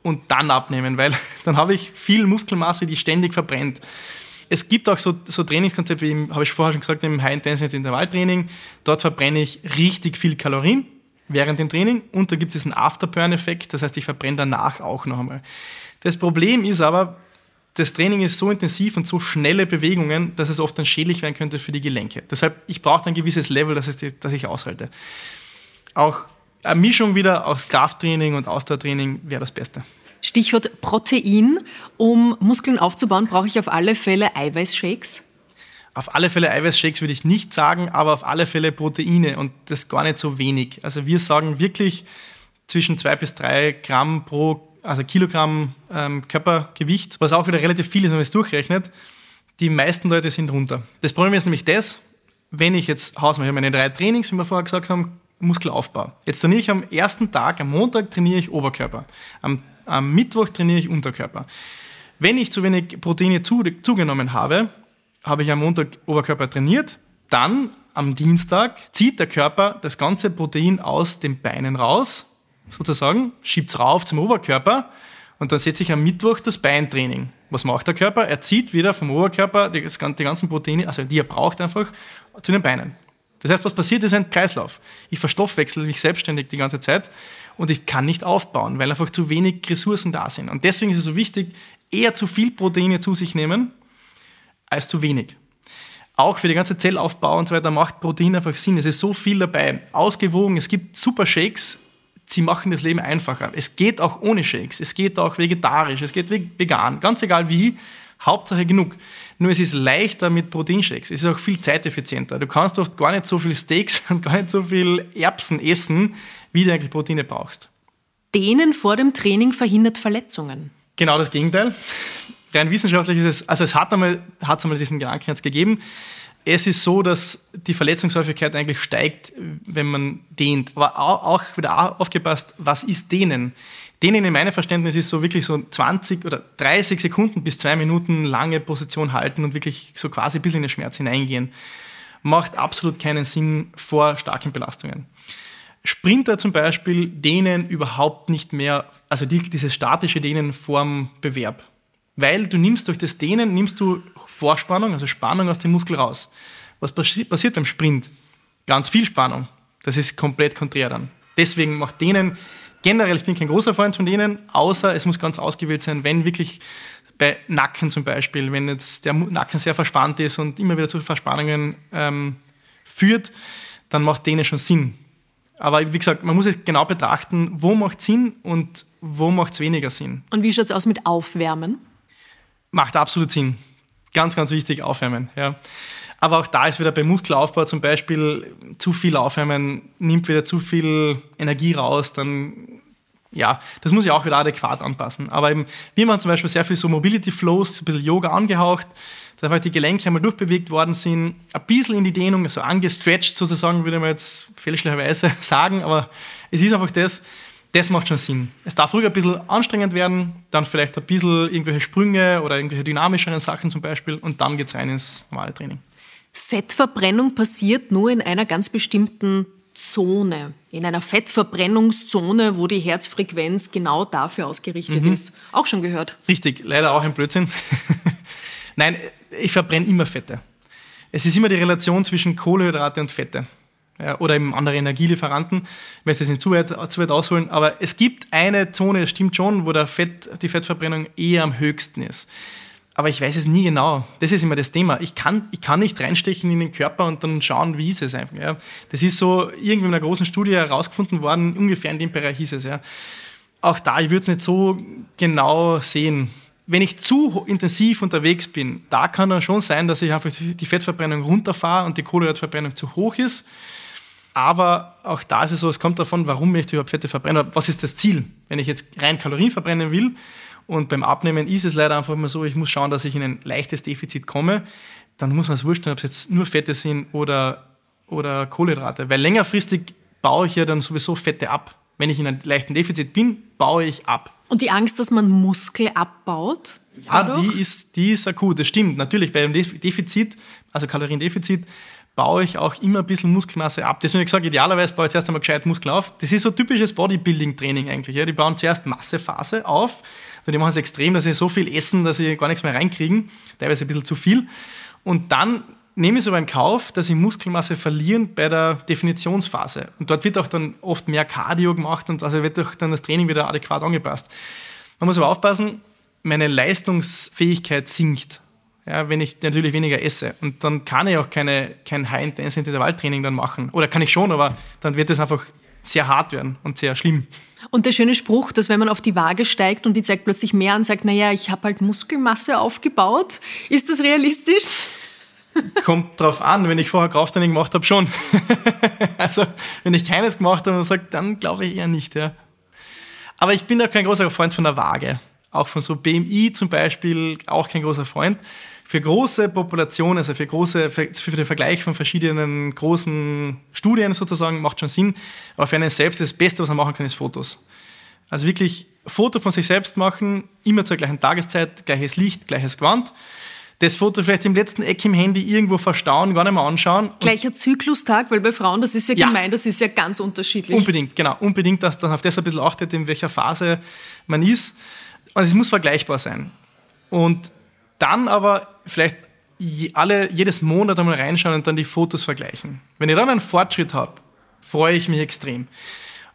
[SPEAKER 3] und dann abnehmen, weil dann habe ich viel Muskelmasse, die ständig verbrennt. Es gibt auch so, so Trainingskonzepte, wie habe ich vorher schon gesagt, im High-Intensity-Intervalltraining. Dort verbrenne ich richtig viel Kalorien während dem Training und da gibt es diesen Afterburn-Effekt, das heißt, ich verbrenne danach auch noch einmal. Das Problem ist aber, das Training ist so intensiv und so schnelle Bewegungen, dass es oft dann schädlich werden könnte für die Gelenke. Deshalb, ich brauche ein gewisses Level, das, ist, das ich aushalte. Auch eine Mischung wieder aus Krafttraining und Ausdauertraining wäre das Beste.
[SPEAKER 2] Stichwort Protein. Um Muskeln aufzubauen, brauche ich auf alle Fälle Eiweißshakes?
[SPEAKER 3] Auf alle Fälle Eiweißshakes würde ich nicht sagen, aber auf alle Fälle Proteine und das gar nicht so wenig. Also wir sagen wirklich zwischen zwei bis drei Gramm pro also Kilogramm ähm, Körpergewicht, was auch wieder relativ viel ist, wenn man es durchrechnet. Die meisten Leute sind runter. Das Problem ist nämlich das, wenn ich jetzt Hausmache, ich habe meine drei Trainings, wie wir vorher gesagt haben, Muskelaufbau. Jetzt trainiere ich am ersten Tag, am Montag trainiere ich Oberkörper. Am, am Mittwoch trainiere ich Unterkörper. Wenn ich zu wenig Proteine zu, zugenommen habe, habe ich am Montag Oberkörper trainiert, dann am Dienstag zieht der Körper das ganze Protein aus den Beinen raus, sozusagen, schiebt es rauf zum Oberkörper und dann setze ich am Mittwoch das Beintraining. Was macht der Körper? Er zieht wieder vom Oberkörper die, die ganzen Proteine, also die er braucht einfach, zu den Beinen. Das heißt, was passiert, ist ein Kreislauf. Ich verstoffwechsel mich selbstständig die ganze Zeit und ich kann nicht aufbauen, weil einfach zu wenig Ressourcen da sind. Und deswegen ist es so wichtig, eher zu viel Proteine zu sich nehmen, als zu wenig. Auch für den ganzen Zellaufbau und so weiter macht Protein einfach Sinn. Es ist so viel dabei. Ausgewogen, es gibt super Shakes, sie machen das Leben einfacher. Es geht auch ohne Shakes, es geht auch vegetarisch, es geht vegan, ganz egal wie, Hauptsache genug. Nur es ist leichter mit Proteinshakes, es ist auch viel zeiteffizienter. Du kannst oft gar nicht so viel Steaks und gar nicht so viel Erbsen essen, wie du eigentlich Proteine brauchst.
[SPEAKER 2] Dehnen vor dem Training verhindert Verletzungen.
[SPEAKER 3] Genau das Gegenteil rein wissenschaftlich ist es, also es hat einmal, hat einmal diesen Gedanken jetzt gegeben. Es ist so, dass die Verletzungshäufigkeit eigentlich steigt, wenn man dehnt. Aber auch wieder aufgepasst, was ist dehnen? Dehnen in meinem Verständnis ist so wirklich so 20 oder 30 Sekunden bis zwei Minuten lange Position halten und wirklich so quasi ein bisschen in den Schmerz hineingehen. Macht absolut keinen Sinn vor starken Belastungen. Sprinter zum Beispiel dehnen überhaupt nicht mehr, also die, dieses statische Dehnen vorm Bewerb weil du nimmst durch das Dehnen, nimmst du Vorspannung, also Spannung aus dem Muskel raus. Was passi passiert beim Sprint? Ganz viel Spannung. Das ist komplett konträr dann. Deswegen macht Dehnen generell, ich bin kein großer Freund von denen, außer es muss ganz ausgewählt sein, wenn wirklich bei Nacken zum Beispiel, wenn jetzt der Nacken sehr verspannt ist und immer wieder zu Verspannungen ähm, führt, dann macht Dehnen schon Sinn. Aber wie gesagt, man muss es genau betrachten, wo macht Sinn und wo macht es weniger Sinn.
[SPEAKER 2] Und wie schaut es aus mit Aufwärmen?
[SPEAKER 3] macht absolut Sinn. Ganz, ganz wichtig, aufwärmen. Ja. Aber auch da ist wieder beim Muskelaufbau zum Beispiel zu viel aufwärmen, nimmt wieder zu viel Energie raus, dann ja, das muss ich auch wieder adäquat anpassen. Aber eben, wir machen zum Beispiel sehr viel so Mobility Flows, ein bisschen Yoga angehaucht, dass einfach die Gelenke einmal durchbewegt worden sind, ein bisschen in die Dehnung, also angestretched sozusagen, würde man jetzt fälschlicherweise sagen, aber es ist einfach das, das macht schon Sinn. Es darf ruhig ein bisschen anstrengend werden, dann vielleicht ein bisschen irgendwelche Sprünge oder irgendwelche dynamischeren Sachen zum Beispiel und dann geht es rein ins normale Training.
[SPEAKER 2] Fettverbrennung passiert nur in einer ganz bestimmten Zone, in einer Fettverbrennungszone, wo die Herzfrequenz genau dafür ausgerichtet mhm. ist. Auch schon gehört.
[SPEAKER 3] Richtig, leider auch ein Blödsinn. Nein, ich verbrenne immer Fette. Es ist immer die Relation zwischen Kohlenhydrate und Fette ja, oder eben andere Energielieferanten. Ich möchte jetzt nicht zu weit, zu weit ausholen, aber es gibt eine Zone, das stimmt schon, wo der Fett, die Fettverbrennung eher am höchsten ist. Aber ich weiß es nie genau. Das ist immer das Thema. Ich kann, ich kann nicht reinstechen in den Körper und dann schauen, wie ist es einfach. Ja. Das ist so irgendwie in einer großen Studie herausgefunden worden, ungefähr in dem Bereich hieß es. Ja. Auch da, ich würde es nicht so genau sehen. Wenn ich zu intensiv unterwegs bin, da kann dann schon sein, dass ich einfach die Fettverbrennung runterfahre und die Kohlenhydratverbrennung zu hoch ist Aber auch da ist es so, es kommt davon, warum möchte ich überhaupt Fette verbrennen? Was ist das Ziel? Wenn ich jetzt rein Kalorien verbrennen will und beim Abnehmen ist es leider einfach immer so, ich muss schauen, dass ich in ein leichtes Defizit komme, dann muss man es wurscht, ob es jetzt nur Fette sind oder, oder Kohlenhydrate. Weil längerfristig baue ich ja dann sowieso Fette ab. Wenn ich in einem leichten Defizit bin, baue ich ab.
[SPEAKER 2] Und die Angst, dass man Muskel abbaut?
[SPEAKER 3] Ja, die ist, die ist akut. Das stimmt. Natürlich, bei einem Defizit, also Kaloriendefizit, baue ich auch immer ein bisschen Muskelmasse ab. Deswegen habe ich gesagt, idealerweise baue ich zuerst einmal gescheit Muskel auf. Das ist so typisches Bodybuilding-Training eigentlich. Ja. Die bauen zuerst Massephase auf. Die machen es extrem, dass sie so viel essen, dass sie gar nichts mehr reinkriegen. Teilweise ein bisschen zu viel. Und dann nehme ich es aber in Kauf, dass sie Muskelmasse verlieren bei der Definitionsphase. Und dort wird auch dann oft mehr Cardio gemacht und also wird auch dann das Training wieder adäquat angepasst. Man muss aber aufpassen, meine Leistungsfähigkeit sinkt, ja, wenn ich natürlich weniger esse. Und dann kann ich auch keine, kein High-Intense-Intervalltraining dann machen. Oder kann ich schon, aber dann wird es einfach sehr hart werden und sehr schlimm.
[SPEAKER 2] Und der schöne Spruch, dass wenn man auf die Waage steigt und die zeigt plötzlich mehr und sagt, naja, ich habe halt Muskelmasse aufgebaut, ist das realistisch?
[SPEAKER 3] Kommt drauf an, wenn ich vorher Krafttraining gemacht habe, schon. also, wenn ich keines gemacht habe und sage, dann glaube ich eher nicht. Ja. Aber ich bin auch kein großer Freund von der Waage. Auch von so BMI zum Beispiel, auch kein großer Freund. Für große Populationen, also für, große, für, für den Vergleich von verschiedenen großen Studien sozusagen, macht schon Sinn. Aber für einen selbst das Beste, was man machen kann, ist Fotos. Also wirklich Foto von sich selbst machen, immer zur gleichen Tageszeit, gleiches Licht, gleiches Gewand das Foto vielleicht im letzten Eck im Handy irgendwo verstauen, gar nicht mehr anschauen.
[SPEAKER 2] Gleicher Zyklustag, weil bei Frauen, das ist ja, ja, gemein, das ist ja ganz unterschiedlich.
[SPEAKER 3] Unbedingt, genau. Unbedingt, dass dann auf das ein bisschen achtet, in welcher Phase man ist. Und es muss vergleichbar sein. Und dann aber vielleicht alle, jedes Monat einmal reinschauen und dann die Fotos vergleichen. Wenn ich dann einen Fortschritt habe, freue ich mich extrem.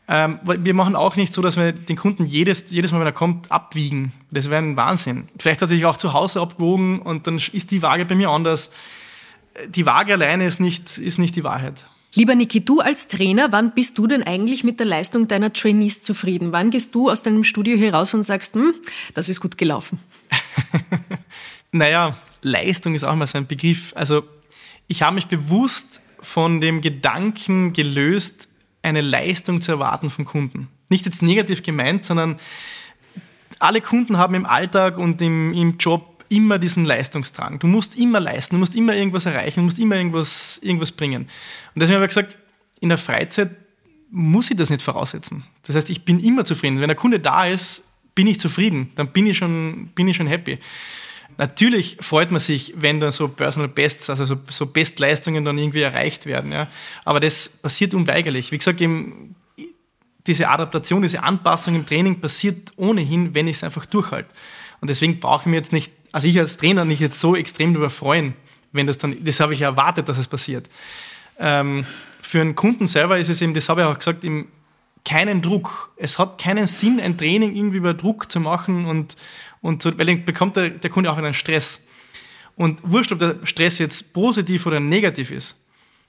[SPEAKER 3] Ähm, wir machen auch nicht so, dass wir den Kunden jedes, jedes Mal, wenn er kommt, abwiegen. Das wäre ein Wahnsinn. Vielleicht hat er sich auch zu Hause abgewogen und dann ist die Waage bei mir anders. Die Waage alleine ist nicht, ist nicht die Wahrheit.
[SPEAKER 2] Lieber Niki, du als Trainer, wann bist du denn eigentlich mit der Leistung deiner Trainees zufrieden? Wann gehst du aus deinem Studio heraus und sagst, hm, das ist gut gelaufen?
[SPEAKER 3] naja, Leistung ist auch immer so ein Begriff. Also ich habe mich bewusst von dem Gedanken gelöst, eine Leistung zu erwarten vom Kunden. Nicht jetzt negativ gemeint, sondern alle Kunden haben im Alltag und im, im Job immer diesen Leistungsdrang. Du musst immer leisten, du musst immer irgendwas erreichen, du musst immer irgendwas, irgendwas bringen. Und deswegen habe ich gesagt, in der Freizeit muss ich das nicht voraussetzen. Das heißt, ich bin immer zufrieden. Wenn der Kunde da ist, bin ich zufrieden, dann bin ich schon, bin ich schon happy. Natürlich freut man sich, wenn dann so Personal Bests, also so, so Bestleistungen dann irgendwie erreicht werden. Ja. Aber das passiert unweigerlich. Wie gesagt, eben, diese Adaptation, diese Anpassung im Training passiert ohnehin, wenn ich es einfach durchhalte. Und deswegen brauche ich mir jetzt nicht, also ich als Trainer nicht jetzt so extrem darüber freuen, wenn das dann, das habe ich erwartet, dass es passiert. Ähm, für einen Kunden selber ist es eben, das habe ich auch gesagt, eben keinen Druck. Es hat keinen Sinn, ein Training irgendwie über Druck zu machen und, und so, weil dann bekommt der, der Kunde auch wieder einen Stress. Und wurscht, ob der Stress jetzt positiv oder negativ ist,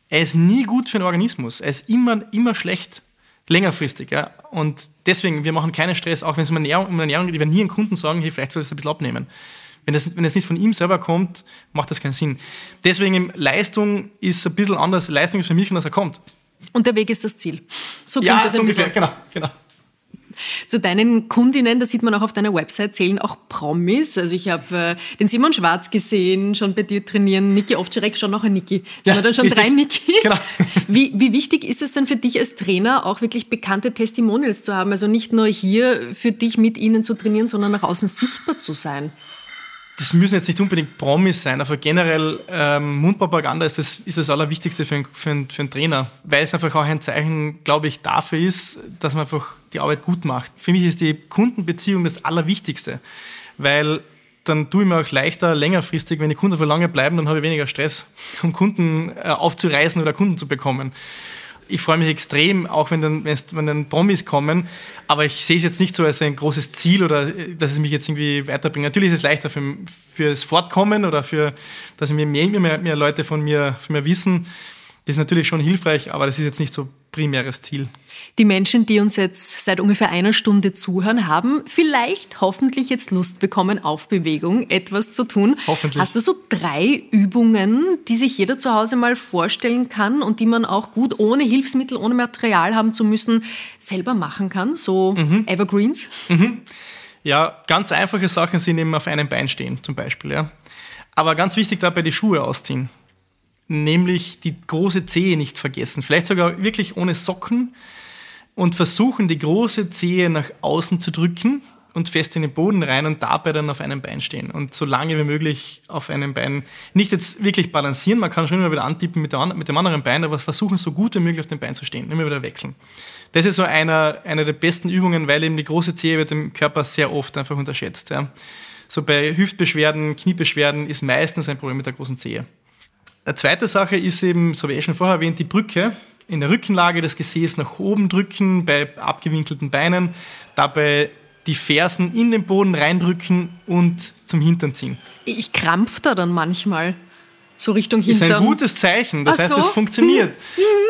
[SPEAKER 3] er ist nie gut für den Organismus. Er ist immer, immer schlecht, längerfristig. Ja? Und deswegen, wir machen keinen Stress, auch wenn es um Ernährung, um Ernährung geht, wir werden nie einen Kunden sagen, hey, vielleicht soll es ein bisschen abnehmen. Wenn es, wenn es nicht von ihm selber kommt, macht das keinen Sinn. Deswegen, Leistung ist ein bisschen anders. Leistung ist für mich, dass er kommt.
[SPEAKER 2] Und der Weg ist das Ziel.
[SPEAKER 3] So klingt ja, das ein so ungefähr, genau, genau.
[SPEAKER 2] Zu deinen Kundinnen, das sieht man auch auf deiner Website, zählen auch Promis. Also ich habe äh, den Simon Schwarz gesehen, schon bei dir trainieren, Niki Ovtcharek, schon noch ein Niki. Ja, dann schon richtig. drei Nikis. Genau. Wie, wie wichtig ist es denn für dich als Trainer, auch wirklich bekannte Testimonials zu haben? Also nicht nur hier für dich mit ihnen zu trainieren, sondern nach außen sichtbar zu sein?
[SPEAKER 3] Das müssen jetzt nicht unbedingt Promis sein, aber generell ähm, Mundpropaganda ist das, ist das Allerwichtigste für, ein, für, ein, für einen Trainer, weil es einfach auch ein Zeichen, glaube ich, dafür ist, dass man einfach die Arbeit gut macht. Für mich ist die Kundenbeziehung das Allerwichtigste, weil dann tue ich mir auch leichter längerfristig, wenn die Kunden für lange bleiben, dann habe ich weniger Stress, um Kunden äh, aufzureißen oder Kunden zu bekommen ich freue mich extrem, auch wenn dann, wenn dann Promis kommen, aber ich sehe es jetzt nicht so als ein großes Ziel oder äh, dass es mich jetzt irgendwie weiterbringt. Natürlich ist es leichter für, für das Fortkommen oder für, dass mir mehr, mehr, mehr Leute von mir, von mir wissen. Das ist natürlich schon hilfreich, aber das ist jetzt nicht so primäres Ziel.
[SPEAKER 2] Die Menschen, die uns jetzt seit ungefähr einer Stunde zuhören, haben vielleicht hoffentlich jetzt Lust bekommen, auf Bewegung etwas zu tun.
[SPEAKER 3] Hoffentlich.
[SPEAKER 2] Hast du so drei Übungen, die sich jeder zu Hause mal vorstellen kann und die man auch gut ohne Hilfsmittel, ohne Material haben zu müssen, selber machen kann? So
[SPEAKER 3] Mhm.
[SPEAKER 2] Evergreens?
[SPEAKER 3] Ja, ganz einfache Sachen sind eben auf einem Bein stehen, zum Beispiel. Ja. Aber ganz wichtig dabei die Schuhe ausziehen. Nämlich die große Zehe nicht vergessen. Vielleicht sogar wirklich ohne Socken und versuchen, die große Zehe nach außen zu drücken und fest in den Boden rein und dabei dann auf einem Bein stehen. Und so lange wie möglich auf einem Bein nicht jetzt wirklich balancieren, man kann schon immer wieder antippen mit, mit dem anderen Bein, aber versuchen, so gut wie möglich auf dem Bein zu stehen, immer wieder wechseln. Das ist so einer, eine der besten Übungen, weil eben die große Zehe wird im Körper sehr oft einfach unterschätzt. Ja. So bei Hüftbeschwerden, Kniebeschwerden ist meistens ein Problem mit der großen Zehe. Eine zweite Sache ist eben, so wie ich schon vorher erwähnt, die Brücke. In der Rückenlage das Gesäß nach oben drücken, bei abgewinkelten Beinen, dabei die Fersen in den Boden reindrücken und zum Hintern ziehen.
[SPEAKER 2] Ich krampf da dann manchmal. So Richtung
[SPEAKER 3] Ist
[SPEAKER 2] Hintern.
[SPEAKER 3] ein gutes Zeichen, das
[SPEAKER 2] Ach
[SPEAKER 3] heißt,
[SPEAKER 2] so.
[SPEAKER 3] es funktioniert.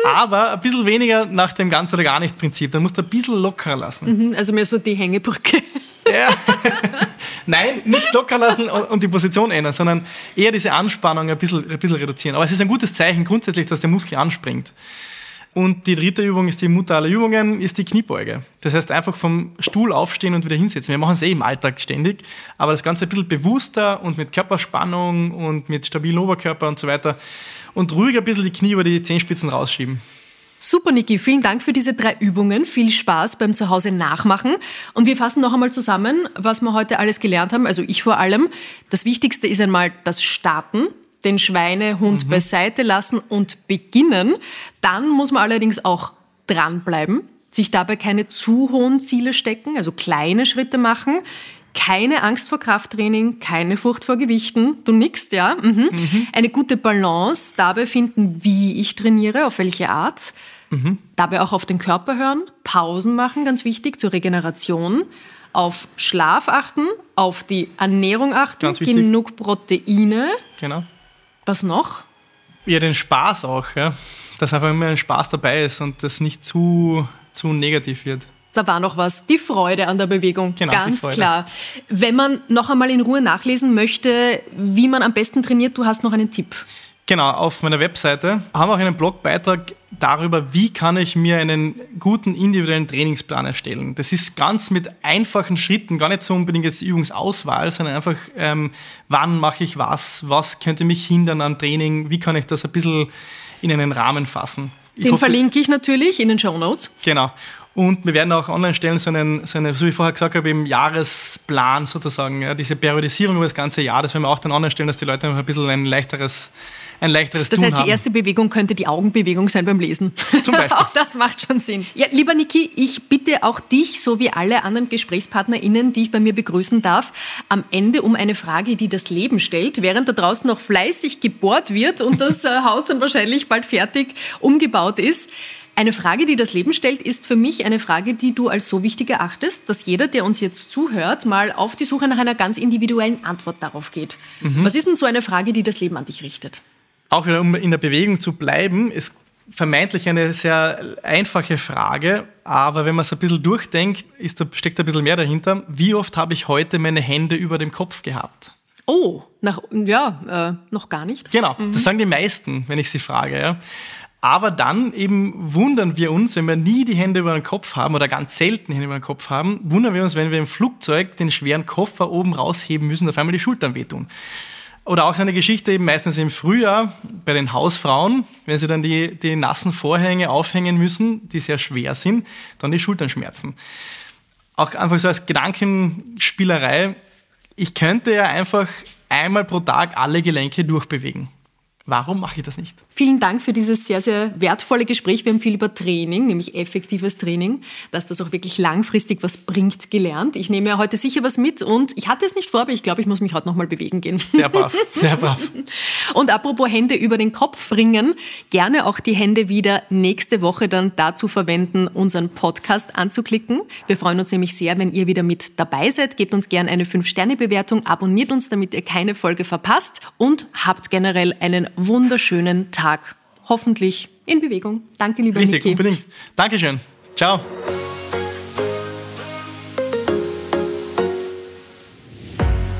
[SPEAKER 3] Aber ein bisschen weniger nach dem ganz oder gar nicht Prinzip. Da musst du ein bisschen lockerer lassen.
[SPEAKER 2] Mhm, Also mehr so die Hängebrücke.
[SPEAKER 3] Ja. Nein, nicht locker lassen und die Position ändern, sondern eher diese Anspannung ein bisschen, ein bisschen reduzieren. Aber es ist ein gutes Zeichen grundsätzlich, dass der Muskel anspringt. Und die dritte Übung ist die Mutter aller Übungen, ist die Kniebeuge. Das heißt einfach vom Stuhl aufstehen und wieder hinsetzen. Wir machen es eh im Alltag ständig, aber das Ganze ein bisschen bewusster und mit Körperspannung und mit stabilem Oberkörper und so weiter. Und ruhig ein bisschen die Knie über die Zehenspitzen rausschieben.
[SPEAKER 2] Super, Niki. Vielen Dank für diese drei Übungen. Viel Spaß beim Zuhause nachmachen. Und wir fassen noch einmal zusammen, was wir heute alles gelernt haben. Also ich vor allem. Das Wichtigste ist einmal das Starten. Den Schweinehund beiseite lassen und beginnen. Dann muss man allerdings auch dranbleiben, sich dabei keine zu hohen Ziele stecken, also kleine Schritte machen. Keine Angst vor Krafttraining, keine Furcht vor Gewichten. Du nickst, ja? Mhm. Eine gute Balance dabei finden, wie ich trainiere, auf welche Art. Dabei auch auf den Körper hören, Pausen machen, ganz wichtig, zur Regeneration. Auf Schlaf achten, auf die Ernährung achten, genug Proteine.
[SPEAKER 3] Genau.
[SPEAKER 2] Was noch?
[SPEAKER 3] Ja, den Spaß auch, ja. Dass einfach immer ein Spaß dabei ist und das nicht zu, zu negativ wird.
[SPEAKER 2] Da war noch was. Die Freude an der Bewegung.
[SPEAKER 3] Genau,
[SPEAKER 2] Ganz klar. Wenn man noch einmal in Ruhe nachlesen möchte, wie man am besten trainiert, du hast noch einen Tipp.
[SPEAKER 3] Genau, auf meiner Webseite haben wir auch einen Blogbeitrag darüber, wie kann ich mir einen guten individuellen Trainingsplan erstellen. Das ist ganz mit einfachen Schritten, gar nicht so unbedingt jetzt die Übungsauswahl, sondern einfach, ähm, wann mache ich was, was könnte mich hindern am Training, wie kann ich das ein bisschen in einen Rahmen fassen. Ich
[SPEAKER 2] Den
[SPEAKER 3] hoffe,
[SPEAKER 2] verlinke ich natürlich in den Show Notes.
[SPEAKER 3] Genau. Und wir werden auch online stellen, so einen, so eine, so wie ich vorher gesagt habe, im Jahresplan sozusagen, ja, diese Periodisierung über das ganze Jahr, das werden wir auch dann online stellen, dass die Leute einfach ein bisschen ein leichteres, ein leichteres
[SPEAKER 2] Das
[SPEAKER 3] Tun
[SPEAKER 2] heißt, die
[SPEAKER 3] haben.
[SPEAKER 2] erste Bewegung könnte die Augenbewegung sein beim Lesen.
[SPEAKER 3] Zum Beispiel.
[SPEAKER 2] auch das macht schon Sinn. Ja, lieber Niki, ich bitte auch dich, so wie alle anderen GesprächspartnerInnen, die ich bei mir begrüßen darf, am Ende um eine Frage, die das Leben stellt, während da draußen noch fleißig gebohrt wird und das äh, Haus dann wahrscheinlich bald fertig umgebaut ist. Eine Frage, die das Leben stellt, ist für mich eine Frage, die du als so wichtig erachtest, dass jeder, der uns jetzt zuhört, mal auf die Suche nach einer ganz individuellen Antwort darauf geht. Was ist denn so eine Frage, die das Leben an dich richtet?
[SPEAKER 3] Auch wieder, um in der Bewegung zu bleiben, ist vermeintlich eine sehr einfache Frage, aber wenn man es ein bisschen durchdenkt, ist da, steckt ein bisschen mehr dahinter. Wie oft habe ich heute meine Hände über dem Kopf gehabt?
[SPEAKER 2] Oh, nach, ja, äh, noch gar nicht.
[SPEAKER 3] Genau, das sagen die meisten, wenn ich sie frage. Ja. Aber dann eben wundern wir uns, wenn wir nie die Hände über den Kopf haben oder ganz selten Hände über den Kopf haben, wundern wir uns, wenn wir im Flugzeug den schweren Koffer oben rausheben müssen und auf einmal die Schultern wehtun. Oder auch so eine Geschichte eben meistens im Frühjahr bei den Hausfrauen, wenn sie dann die, die nassen Vorhänge aufhängen müssen, die sehr schwer sind, dann die Schultern schmerzen. Auch einfach so als Gedankenspielerei, ich könnte ja einfach einmal pro Tag alle Gelenke durchbewegen. Warum mache ich das nicht?
[SPEAKER 2] Vielen Dank für dieses sehr, sehr wertvolle Gespräch. Wir haben viel über Training, nämlich effektives Training, dass das auch wirklich langfristig was bringt, gelernt. Ich nehme ja heute sicher was mit und ich hatte es nicht vor, aber ich glaube, ich muss mich heute nochmal bewegen gehen.
[SPEAKER 3] Sehr brav, sehr brav.
[SPEAKER 2] Und apropos Hände über den Kopf ringen, gerne auch die Hände wieder nächste Woche dann dazu verwenden, unseren Podcast anzuklicken. Wir freuen uns nämlich sehr, wenn ihr wieder mit dabei seid. Gebt uns gerne eine 5-Sterne-Bewertung, abonniert uns, damit ihr keine Folge verpasst und habt generell einen wunderschönen Tag. Hoffentlich in Bewegung. Danke, lieber
[SPEAKER 3] Richtig,
[SPEAKER 2] Niki.
[SPEAKER 3] unbedingt. Dankeschön. Ciao.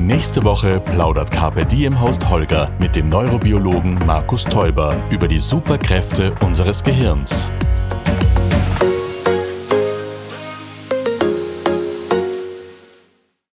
[SPEAKER 1] Nächste Woche plaudert Carpe Diem Host Holger mit dem Neurobiologen Markus Teuber über die Superkräfte unseres Gehirns.